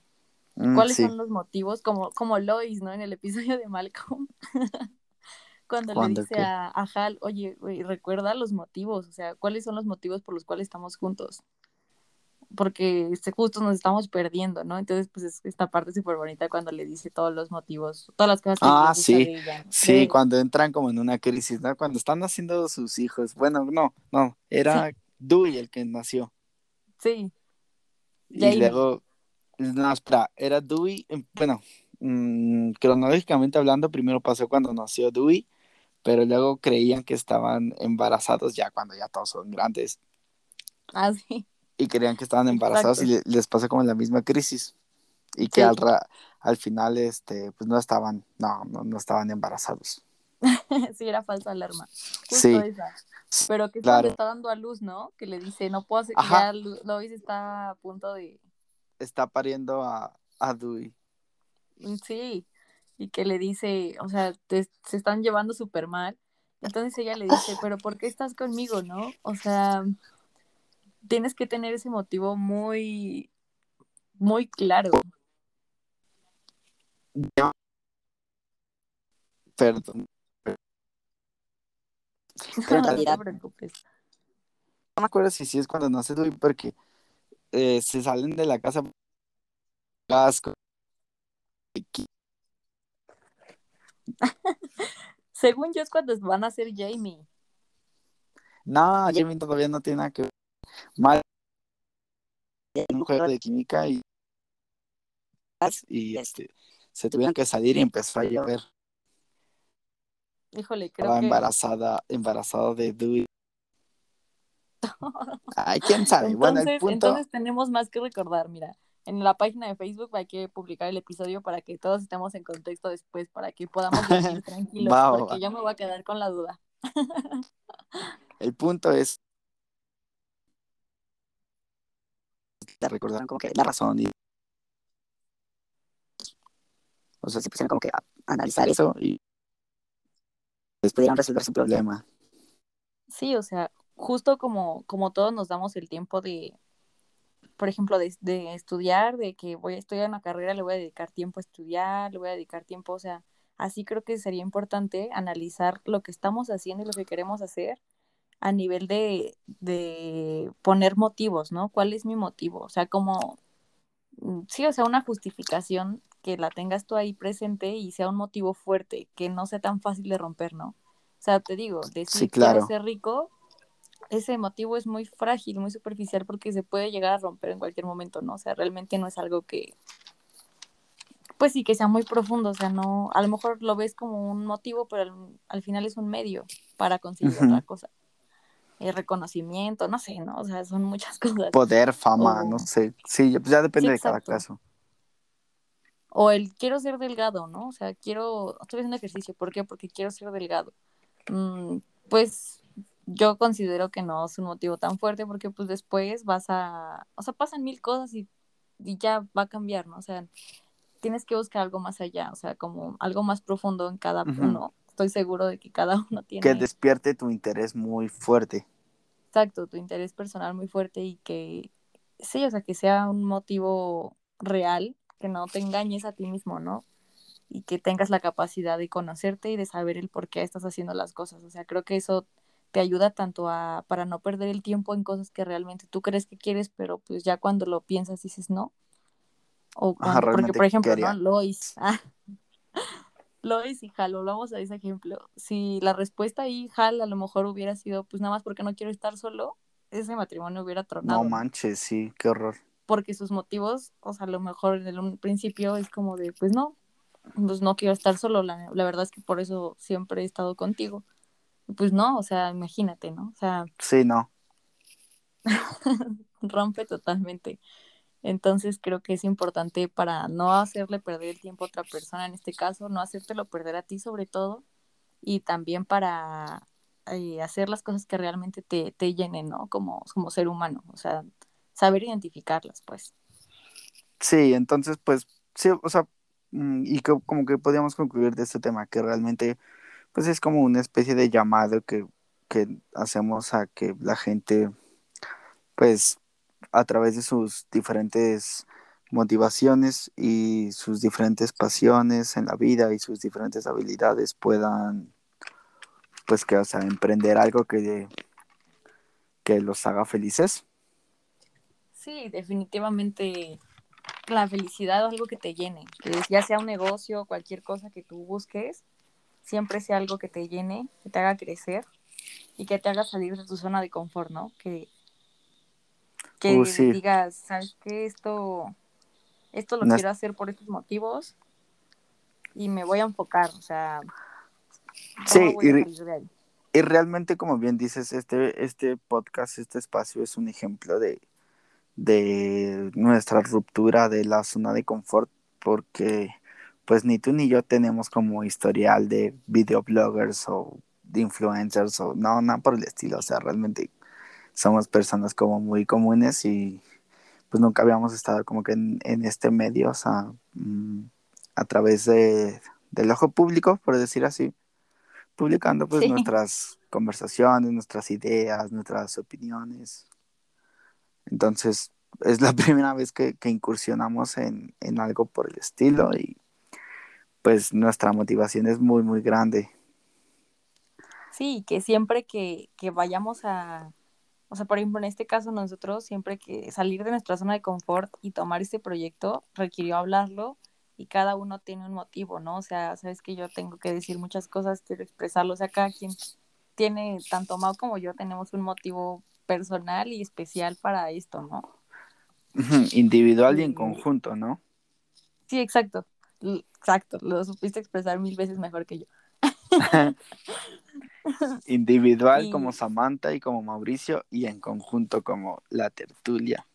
Speaker 2: Mm,
Speaker 1: ¿cuáles
Speaker 2: sí,
Speaker 1: son los motivos? Como, como Lois, ¿no? En el episodio de Malcolm, cuando le dice a, a Hal, oye, güey, recuerda los motivos, o sea, ¿cuáles son los motivos por los cuales estamos juntos? Porque justo nos estamos perdiendo, ¿no? Entonces, pues es esta parte súper bonita cuando le dice todos los motivos, todas las cosas que
Speaker 2: Ah, sí, sí,
Speaker 1: él.
Speaker 2: cuando entran como en una crisis, ¿no? Cuando están haciendo sus hijos. Bueno, no, no,
Speaker 1: Sí,
Speaker 2: era Dewey el que nació.
Speaker 1: sí,
Speaker 2: Y
Speaker 1: Jamie.
Speaker 2: luego, no, espera, era Dewey, eh, bueno, mm, cronológicamente hablando, primero pasó cuando nació Dewey, pero luego creían que estaban embarazados ya cuando ya todos son grandes
Speaker 1: Ah, sí,
Speaker 2: y creían que estaban embarazados y
Speaker 1: exacto.
Speaker 2: les pasó como la misma crisis y que al, ra- al final, este, pues no estaban, no, no, no estaban embarazados.
Speaker 1: sí, era falsa alarma. Justo
Speaker 2: Sí,
Speaker 1: esa. Pero que
Speaker 2: claro.
Speaker 1: está dando a luz, ¿no? Que le dice, no puedo hacer, ya Lois está a punto de,
Speaker 2: está pariendo a, a Dewey.
Speaker 1: Mm, Sí, y que le dice, o sea, te- se están llevando súper mal. Entonces ella le dice, pero ¿por qué estás conmigo, no? O sea, tienes que tener ese motivo muy, muy claro.
Speaker 2: Perdón.
Speaker 1: No,
Speaker 2: Pero en
Speaker 1: no te
Speaker 2: realidad,
Speaker 1: preocupes.
Speaker 2: no me acuerdo si sí es cuando nace porque eh, se salen de la casa. Casco.
Speaker 1: Según yo es cuando van a ser Jamie.
Speaker 2: No, Jamie todavía no tiene nada que ver. Mal. Un juego de química y, y este, se tuvieron que salir y empezó a llover.
Speaker 1: Híjole,
Speaker 2: Estaba
Speaker 1: creo que...
Speaker 2: embarazada, embarazada de Dewey. Ay, quién sabe. bueno, el
Speaker 1: Entonces,
Speaker 2: punto.
Speaker 1: entonces tenemos más que recordar, mira. En la página de Facebook hay que publicar el episodio para que todos estemos en contexto después, para que podamos dormir tranquilos,
Speaker 2: va,
Speaker 1: porque
Speaker 2: va.
Speaker 1: yo me voy a quedar con la duda.
Speaker 2: El punto es. Recordaron como que la razón. O sea, se pusieron como que analizar eso y. Pues pudieron resolver su problema.
Speaker 1: Sí, o sea, justo como, como todos nos damos el tiempo de, por ejemplo, de, de estudiar, de que voy a estudiar una carrera, le voy a dedicar tiempo a estudiar, le voy a dedicar tiempo, o sea, así creo que sería importante analizar lo que estamos haciendo y lo que queremos hacer a nivel de, de poner motivos, ¿no? ¿Cuál es mi motivo? O sea, como, mm, sí, o sea, una justificación que la tengas tú ahí presente y sea un motivo fuerte, que no sea tan fácil de romper, ¿no? O sea, te digo, decir
Speaker 2: Sí, claro.
Speaker 1: quiero ser rico, ese motivo es muy frágil, muy superficial porque se puede llegar a romper en cualquier momento, ¿no? O sea, realmente no es algo que, pues sí, que sea muy profundo, o sea, no, a lo mejor lo ves como un motivo, pero al, al final es un medio para conseguir otra cosa. El reconocimiento, no sé, ¿no? O sea, son muchas cosas.
Speaker 2: Poder, fama,
Speaker 1: O-
Speaker 2: no sé. Sí, pues ya depende
Speaker 1: Sí,
Speaker 2: de cada caso.
Speaker 1: O el quiero ser delgado, ¿no? O sea, quiero, estoy haciendo ejercicio, ¿por qué? Porque quiero ser delgado. Mm, pues yo considero que no es un motivo tan fuerte porque pues después vas a, o sea, pasan mil cosas y, y ya va a cambiar, ¿no? O sea, tienes que buscar algo más allá, o sea, como algo más profundo en cada uno. Estoy seguro de que cada uno tiene,
Speaker 2: Que despierte tu interés muy fuerte.
Speaker 1: exacto, tu interés personal muy fuerte y que, sí, o sea, que sea un motivo real, que no te engañes a ti mismo, ¿no? y que tengas la capacidad de conocerte y de saber el por qué estás haciendo las cosas. O sea, creo que eso te ayuda tanto a para no perder el tiempo en cosas que realmente tú crees que quieres, pero pues ya cuando lo piensas dices no. O
Speaker 2: Ajá,
Speaker 1: porque por ejemplo,
Speaker 2: quería.
Speaker 1: ¿no? Lois. Ah, Lois y Hal, volvamos a ese ejemplo. Si la respuesta ahí, Hal, a lo mejor hubiera sido, pues nada más porque no quiero estar solo, ese matrimonio hubiera tronado.
Speaker 2: No manches, sí, qué horror.
Speaker 1: porque sus motivos, o sea, a lo mejor en un principio es como de, pues no, pues no quiero estar solo, la, la verdad es que por eso siempre he estado contigo. Pues no, o sea, imagínate, ¿no? O sea,
Speaker 2: Sí, no.
Speaker 1: rompe totalmente. Entonces creo que es importante para no hacerle perder el tiempo a otra persona en este caso, no hacértelo perder a ti sobre todo, y también para eh, hacer las cosas que realmente te, te llenen, ¿no? Como, como ser humano, o sea, saber identificarlas, pues.
Speaker 2: Sí, entonces, pues, sí, o sea, mm, y que, como que podríamos concluir de este tema, que realmente, pues es como una especie de llamado que, que hacemos a que la gente, pues, a través de sus diferentes motivaciones y sus diferentes pasiones en la vida y sus diferentes habilidades puedan, pues, que, o sea, emprender algo que, que los haga felices.
Speaker 1: Sí, definitivamente la felicidad es algo que te llene, que ya sea un negocio, cualquier cosa que tú busques, siempre sea algo que te llene, que te haga crecer y que te haga salir de tu zona de confort, ¿no? Que, que
Speaker 2: Uh, sí.
Speaker 1: digas, ¿sabes qué? Esto, esto lo
Speaker 2: No
Speaker 1: quiero hacer por estos motivos y me voy a enfocar, o sea, ¿cómo
Speaker 2: Sí, y-? Y realmente, como bien dices, este, este podcast, este espacio es un ejemplo de, de nuestra ruptura de la zona de confort, porque pues ni tú ni yo tenemos como historial de videobloggers o de influencers o no, nada por el estilo, o sea, realmente somos personas como muy comunes y pues nunca habíamos estado como que en, este medio, o sea, mm, a través de, del ojo público, por decir así, publicando pues nuestras conversaciones, nuestras ideas, nuestras opiniones. Entonces, es la primera vez que, incursionamos en, en, algo por el estilo y pues nuestra motivación es muy, muy grande.
Speaker 1: Sí, que siempre que, que vayamos a, o sea, por ejemplo, en este caso nosotros siempre que salir de nuestra zona de confort y tomar este proyecto requirió hablarlo y cada uno tiene un motivo, ¿no? O sea, sabes que yo tengo que decir muchas cosas, quiero expresarlo, o sea, cada quien tiene, tanto Mau como yo, tenemos un motivo personal y especial para esto, ¿no?
Speaker 2: Individual y en conjunto, ¿no?
Speaker 1: Sí, exacto, exacto, lo supiste expresar mil veces mejor que yo.
Speaker 2: Individual como Samantha y como Mauricio y en conjunto como la tertulia.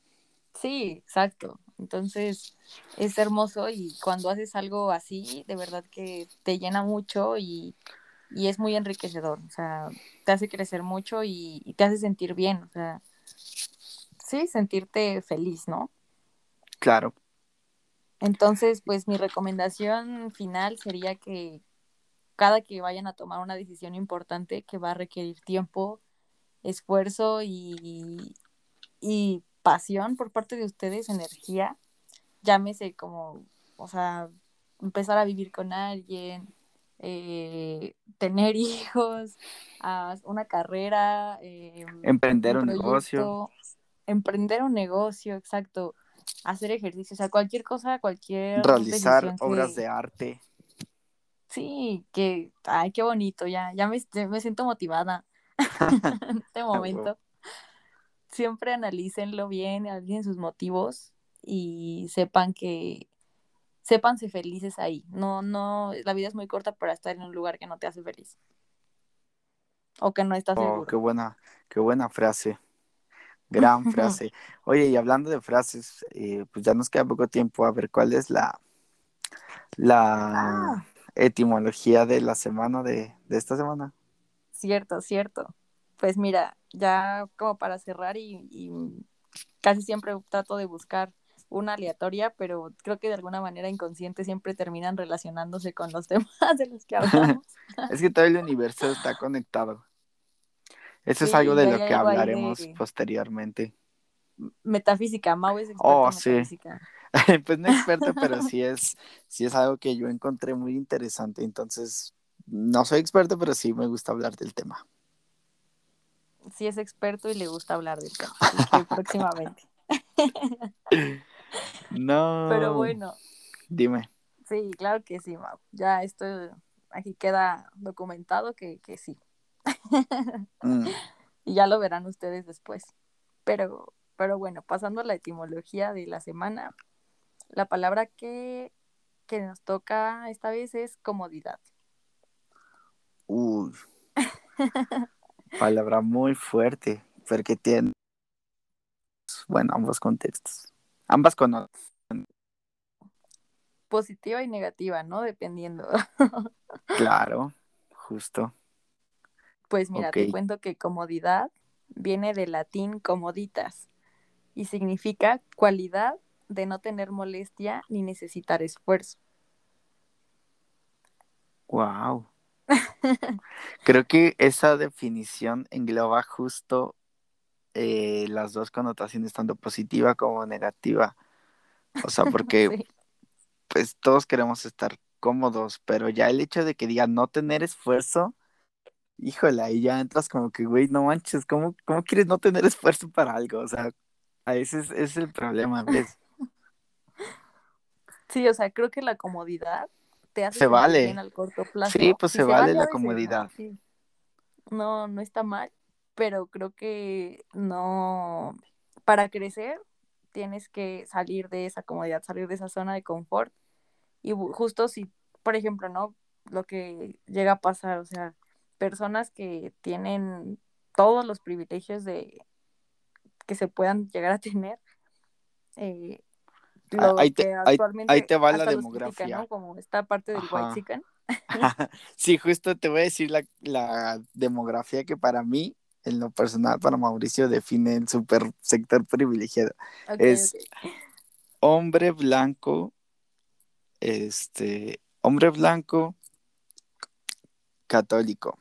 Speaker 1: Sí, exacto. Entonces es hermoso y cuando haces algo así, de verdad que te llena mucho y, es muy enriquecedor. O sea, te hace crecer mucho y, y, te hace sentir bien. O sea, sí, sentirte feliz, ¿no?
Speaker 2: Claro.
Speaker 1: Entonces, pues mi recomendación final sería que cada que vayan a tomar una decisión importante que va a requerir tiempo, esfuerzo y, y pasión por parte de ustedes, energía, llámese como, o sea, empezar a vivir con alguien, eh, tener hijos, una carrera, eh,
Speaker 2: emprender un, negocio.
Speaker 1: Emprender un negocio, exacto. Hacer ejercicio, o sea, cualquier cosa, cualquier.
Speaker 2: Realizar obras de arte.
Speaker 1: Sí, que, ay, qué bonito, ya, ya me, me siento motivada en este momento. Siempre analícenlo bien, analicen sus motivos y sepan que, sépanse felices ahí. No, no, la vida es muy corta para estar en un lugar que no te hace feliz. O que no estás oh, seguro.
Speaker 2: Qué buena, qué buena frase. Gran frase. Oye, y hablando de frases, eh, pues ya nos queda poco tiempo a ver cuál es la, la, ah etimología de la semana de, esta semana.
Speaker 1: Cierto, cierto. Pues mira, ya como para cerrar y, casi siempre trato de buscar una aleatoria, pero creo que de alguna manera inconsciente siempre terminan relacionándose con los temas de los que hablamos.
Speaker 2: es que todo el universo está conectado. Eso es algo de lo que hablaremos posteriormente.
Speaker 1: Metafísica, Mau es oh, metafísica.
Speaker 2: pues no experto, pero sí es, sí es algo que yo encontré muy interesante. Entonces, no soy experto, pero sí me gusta hablar del tema.
Speaker 1: Sí es experto y le gusta hablar del tema. próximamente.
Speaker 2: no.
Speaker 1: Pero bueno.
Speaker 2: Dime.
Speaker 1: Sí, claro que sí, Mau. Ya esto aquí queda documentado que, sí. Mm. Y ya lo verán ustedes después. Pero, pero bueno, pasando a la etimología de la semana, la palabra que, nos toca esta vez es comodidad.
Speaker 2: Uy. palabra muy fuerte, porque tiene, bueno, ambos contextos. Ambas con
Speaker 1: Positiva y negativa, ¿no? Dependiendo.
Speaker 2: claro, justo.
Speaker 1: Pues mira, te cuento que comodidad viene del latín comoditas y significa cualidad de no tener molestia ni necesitar esfuerzo.
Speaker 2: Wow. Creo que esa definición engloba justo eh, las dos connotaciones, tanto positiva como negativa. O sea, porque pues todos queremos estar cómodos, pero ya el hecho de que diga no tener esfuerzo, híjole, ahí ya entras como que, güey, no manches, ¿cómo, ¿cómo quieres no tener esfuerzo para algo? O sea, a ese es, el problema, ¿ves?
Speaker 1: Sí, o sea, creo que la comodidad te hace
Speaker 2: se vale.
Speaker 1: bien al corto plazo.
Speaker 2: Sí, pues se, vale, la comodidad.
Speaker 1: No, no está mal, pero creo que no, para crecer tienes que salir de esa comodidad, salir de esa zona de confort. Y justo si, por ejemplo, ¿no? Lo que llega a pasar, o sea, personas que tienen todos los privilegios de que se puedan llegar a tener, eh, lo
Speaker 2: ahí te,
Speaker 1: que actualmente
Speaker 2: ahí te va la demografía.
Speaker 1: ¿no? Como esta parte del
Speaker 2: Ajá.
Speaker 1: white chicken.
Speaker 2: sí, justo te voy a decir la, la demografía que para mí, en lo personal, para Mauricio, define el super sector privilegiado. Es- Hombre blanco, este, hombre blanco, católico.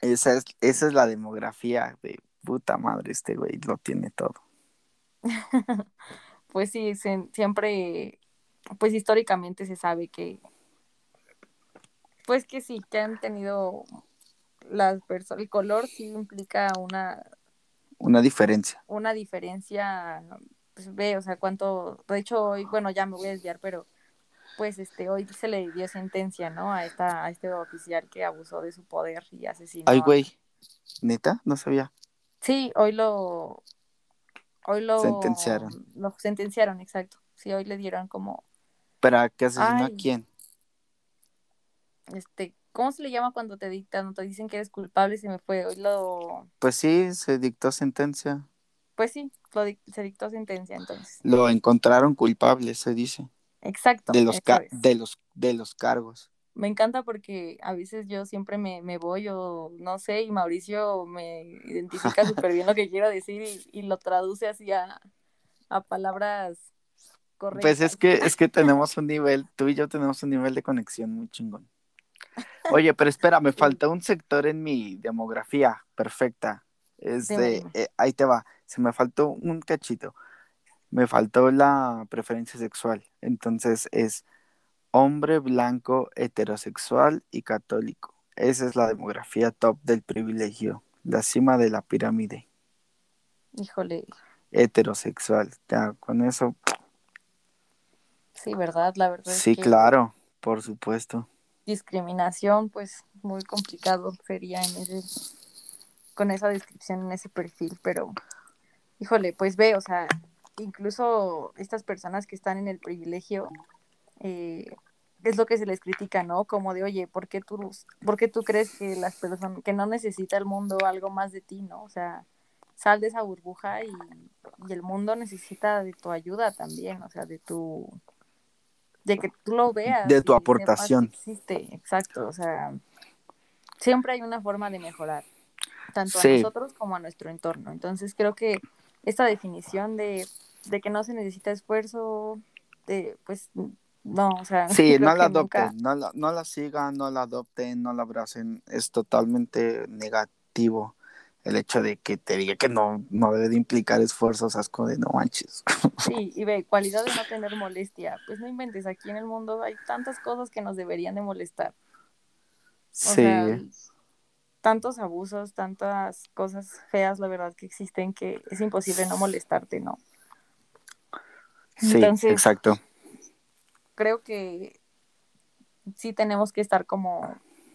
Speaker 2: Esa es, esa es la demografía de puta madre, este güey lo tiene todo.
Speaker 1: Pues sí, se- siempre, pues históricamente se sabe que, pues que sí, que han tenido las personas, el color sí implica una,
Speaker 2: Una diferencia.
Speaker 1: una diferencia, pues ve, o sea, cuánto, de hecho hoy, bueno, ya me voy a desviar, pero pues este, hoy se le dio sentencia, ¿no? A esta, a este oficial que abusó de su poder y asesinó.
Speaker 2: Ay, güey. ¿Neta? No sabía.
Speaker 1: Sí, hoy lo, hoy lo
Speaker 2: Sentenciaron.
Speaker 1: Lo sentenciaron, exacto. Sí, hoy le dieron como,
Speaker 2: ¿Para qué asesinó a quién?
Speaker 1: este, ¿cómo se le llama cuando te dictan, te dicen que eres culpable? Se me fue, hoy lo,
Speaker 2: Pues sí, se dictó sentencia.
Speaker 1: pues sí, lo dic- se dictó sentencia entonces.
Speaker 2: Lo encontraron culpable, se dice.
Speaker 1: Exacto.
Speaker 2: De los, de los, de los cargos.
Speaker 1: Me encanta porque a veces yo siempre me, me voy o no sé, y Mauricio me identifica súper bien lo que quiero decir y, y lo traduce así a, a palabras correctas.
Speaker 2: Pues es que, es que tenemos un nivel, tú y yo tenemos un nivel de conexión muy chingón. Oye, pero espera, me falta un sector en mi demografía perfecta. Es de, eh, ahí te va, se me faltó un cachito. Me faltó la preferencia sexual. Entonces es hombre blanco, heterosexual y católico. Esa es la demografía top del privilegio, la cima de la pirámide.
Speaker 1: Híjole,
Speaker 2: Heterosexual. Ya, con eso,
Speaker 1: sí, ¿verdad? La verdad es
Speaker 2: sí,
Speaker 1: que
Speaker 2: claro, por supuesto.
Speaker 1: discriminación, pues muy complicado sería en ese, con esa descripción en ese perfil, pero híjole, pues ve, o sea, incluso estas personas que están en el privilegio, eh, es lo que se les critica, ¿no? Como de, oye, ¿por qué tú, por qué tú crees que las personas, que no necesita el mundo algo más de ti, ¿no? O sea, sal de esa burbuja y, y el mundo necesita de tu ayuda también, o sea, de tu, de que tú lo veas.
Speaker 2: De tu aportación.
Speaker 1: Existe, exacto, o sea, siempre hay una forma de mejorar, tanto
Speaker 2: Sí.
Speaker 1: a nosotros como a nuestro entorno. Entonces creo que esta definición de, de que no se necesita esfuerzo, de, pues, no, o sea,
Speaker 2: Sí, no la
Speaker 1: nunca-
Speaker 2: adopten, no la, no la sigan, no la adopten, no la abracen. Es totalmente negativo el hecho de que te diga que no, no debe de implicar esfuerzos, asco de no manches.
Speaker 1: Sí, y ve, cualidad de no tener molestia. Pues no inventes, aquí en el mundo hay tantas cosas que nos deberían de molestar. O
Speaker 2: Sí,
Speaker 1: sea, tantos abusos, tantas cosas feas, la verdad, que existen que es imposible no molestarte, ¿no?
Speaker 2: sí,
Speaker 1: entonces-
Speaker 2: exacto.
Speaker 1: Creo que sí tenemos que estar como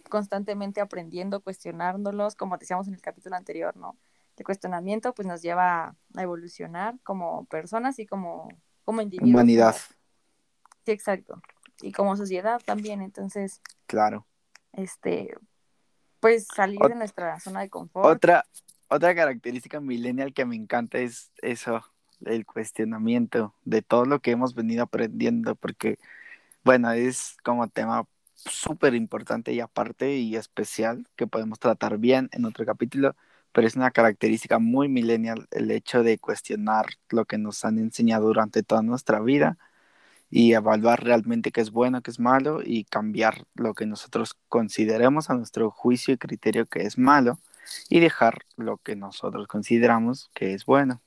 Speaker 1: constantemente aprendiendo, cuestionándolos, como decíamos en el capítulo anterior, ¿no? El cuestionamiento pues nos lleva a evolucionar como personas y como, como individuos.
Speaker 2: Humanidad,
Speaker 1: Sí, exacto. Y como sociedad también, entonces,
Speaker 2: claro.
Speaker 1: este, pues salir
Speaker 2: Ot-
Speaker 1: de nuestra zona de confort.
Speaker 2: Otra, otra característica millennial que me encanta es eso, el cuestionamiento de todo lo que hemos venido aprendiendo, porque, bueno, es como tema súper importante y aparte y especial que podemos tratar bien en otro capítulo, pero es una característica muy millennial el hecho de cuestionar lo que nos han enseñado durante toda nuestra vida y evaluar realmente qué es bueno, qué es malo y cambiar lo que nosotros consideremos a nuestro juicio y criterio que es malo y dejar lo que nosotros consideramos que es bueno.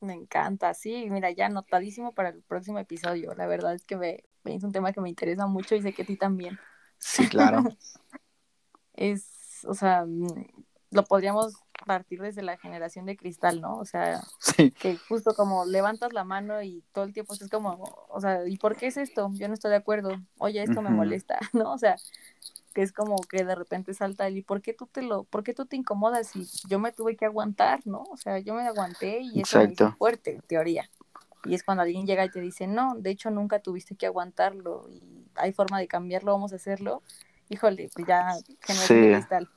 Speaker 1: Me encanta, sí, mira, ya anotadísimo para el próximo episodio. La verdad es que me, es un tema que me interesa mucho y sé que a ti también.
Speaker 2: Sí, claro.
Speaker 1: Es, o sea, mm, lo podríamos partir desde la generación de cristal, ¿no? O sea,
Speaker 2: Sí,
Speaker 1: que justo como levantas la mano y todo el tiempo es como, o sea, ¿y por qué es esto? Yo no estoy de acuerdo. Oye, esto me molesta, ¿no? O sea, que es como que de repente salta ¿y por qué tú te lo, por qué tú te incomodas? Y yo me tuve que aguantar, ¿no? O sea, yo me aguanté y eso me hizo
Speaker 2: Exacto.
Speaker 1: fuerte, en teoría. Y es cuando alguien llega y te dice, no, de hecho nunca tuviste que aguantarlo y hay forma de cambiarlo, vamos a hacerlo. Híjole, pues ya generación de
Speaker 2: Sí.
Speaker 1: cristal.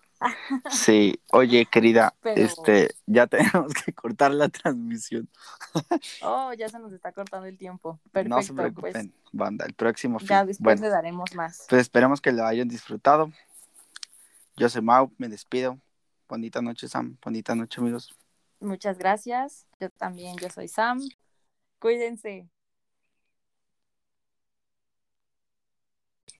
Speaker 2: Sí, oye, querida, este, ya tenemos que cortar la transmisión.
Speaker 1: oh, ya se nos está cortando el tiempo. Perfecto.
Speaker 2: No se pues. preocupen, banda, el próximo
Speaker 1: fin. Ya después le daremos más.
Speaker 2: Pues esperemos que lo hayan disfrutado. Yo soy Mau, me despido. Bonita noche, Sam. Bonita noche, amigos.
Speaker 1: Muchas gracias. Yo también, yo soy Sam. Cuídense.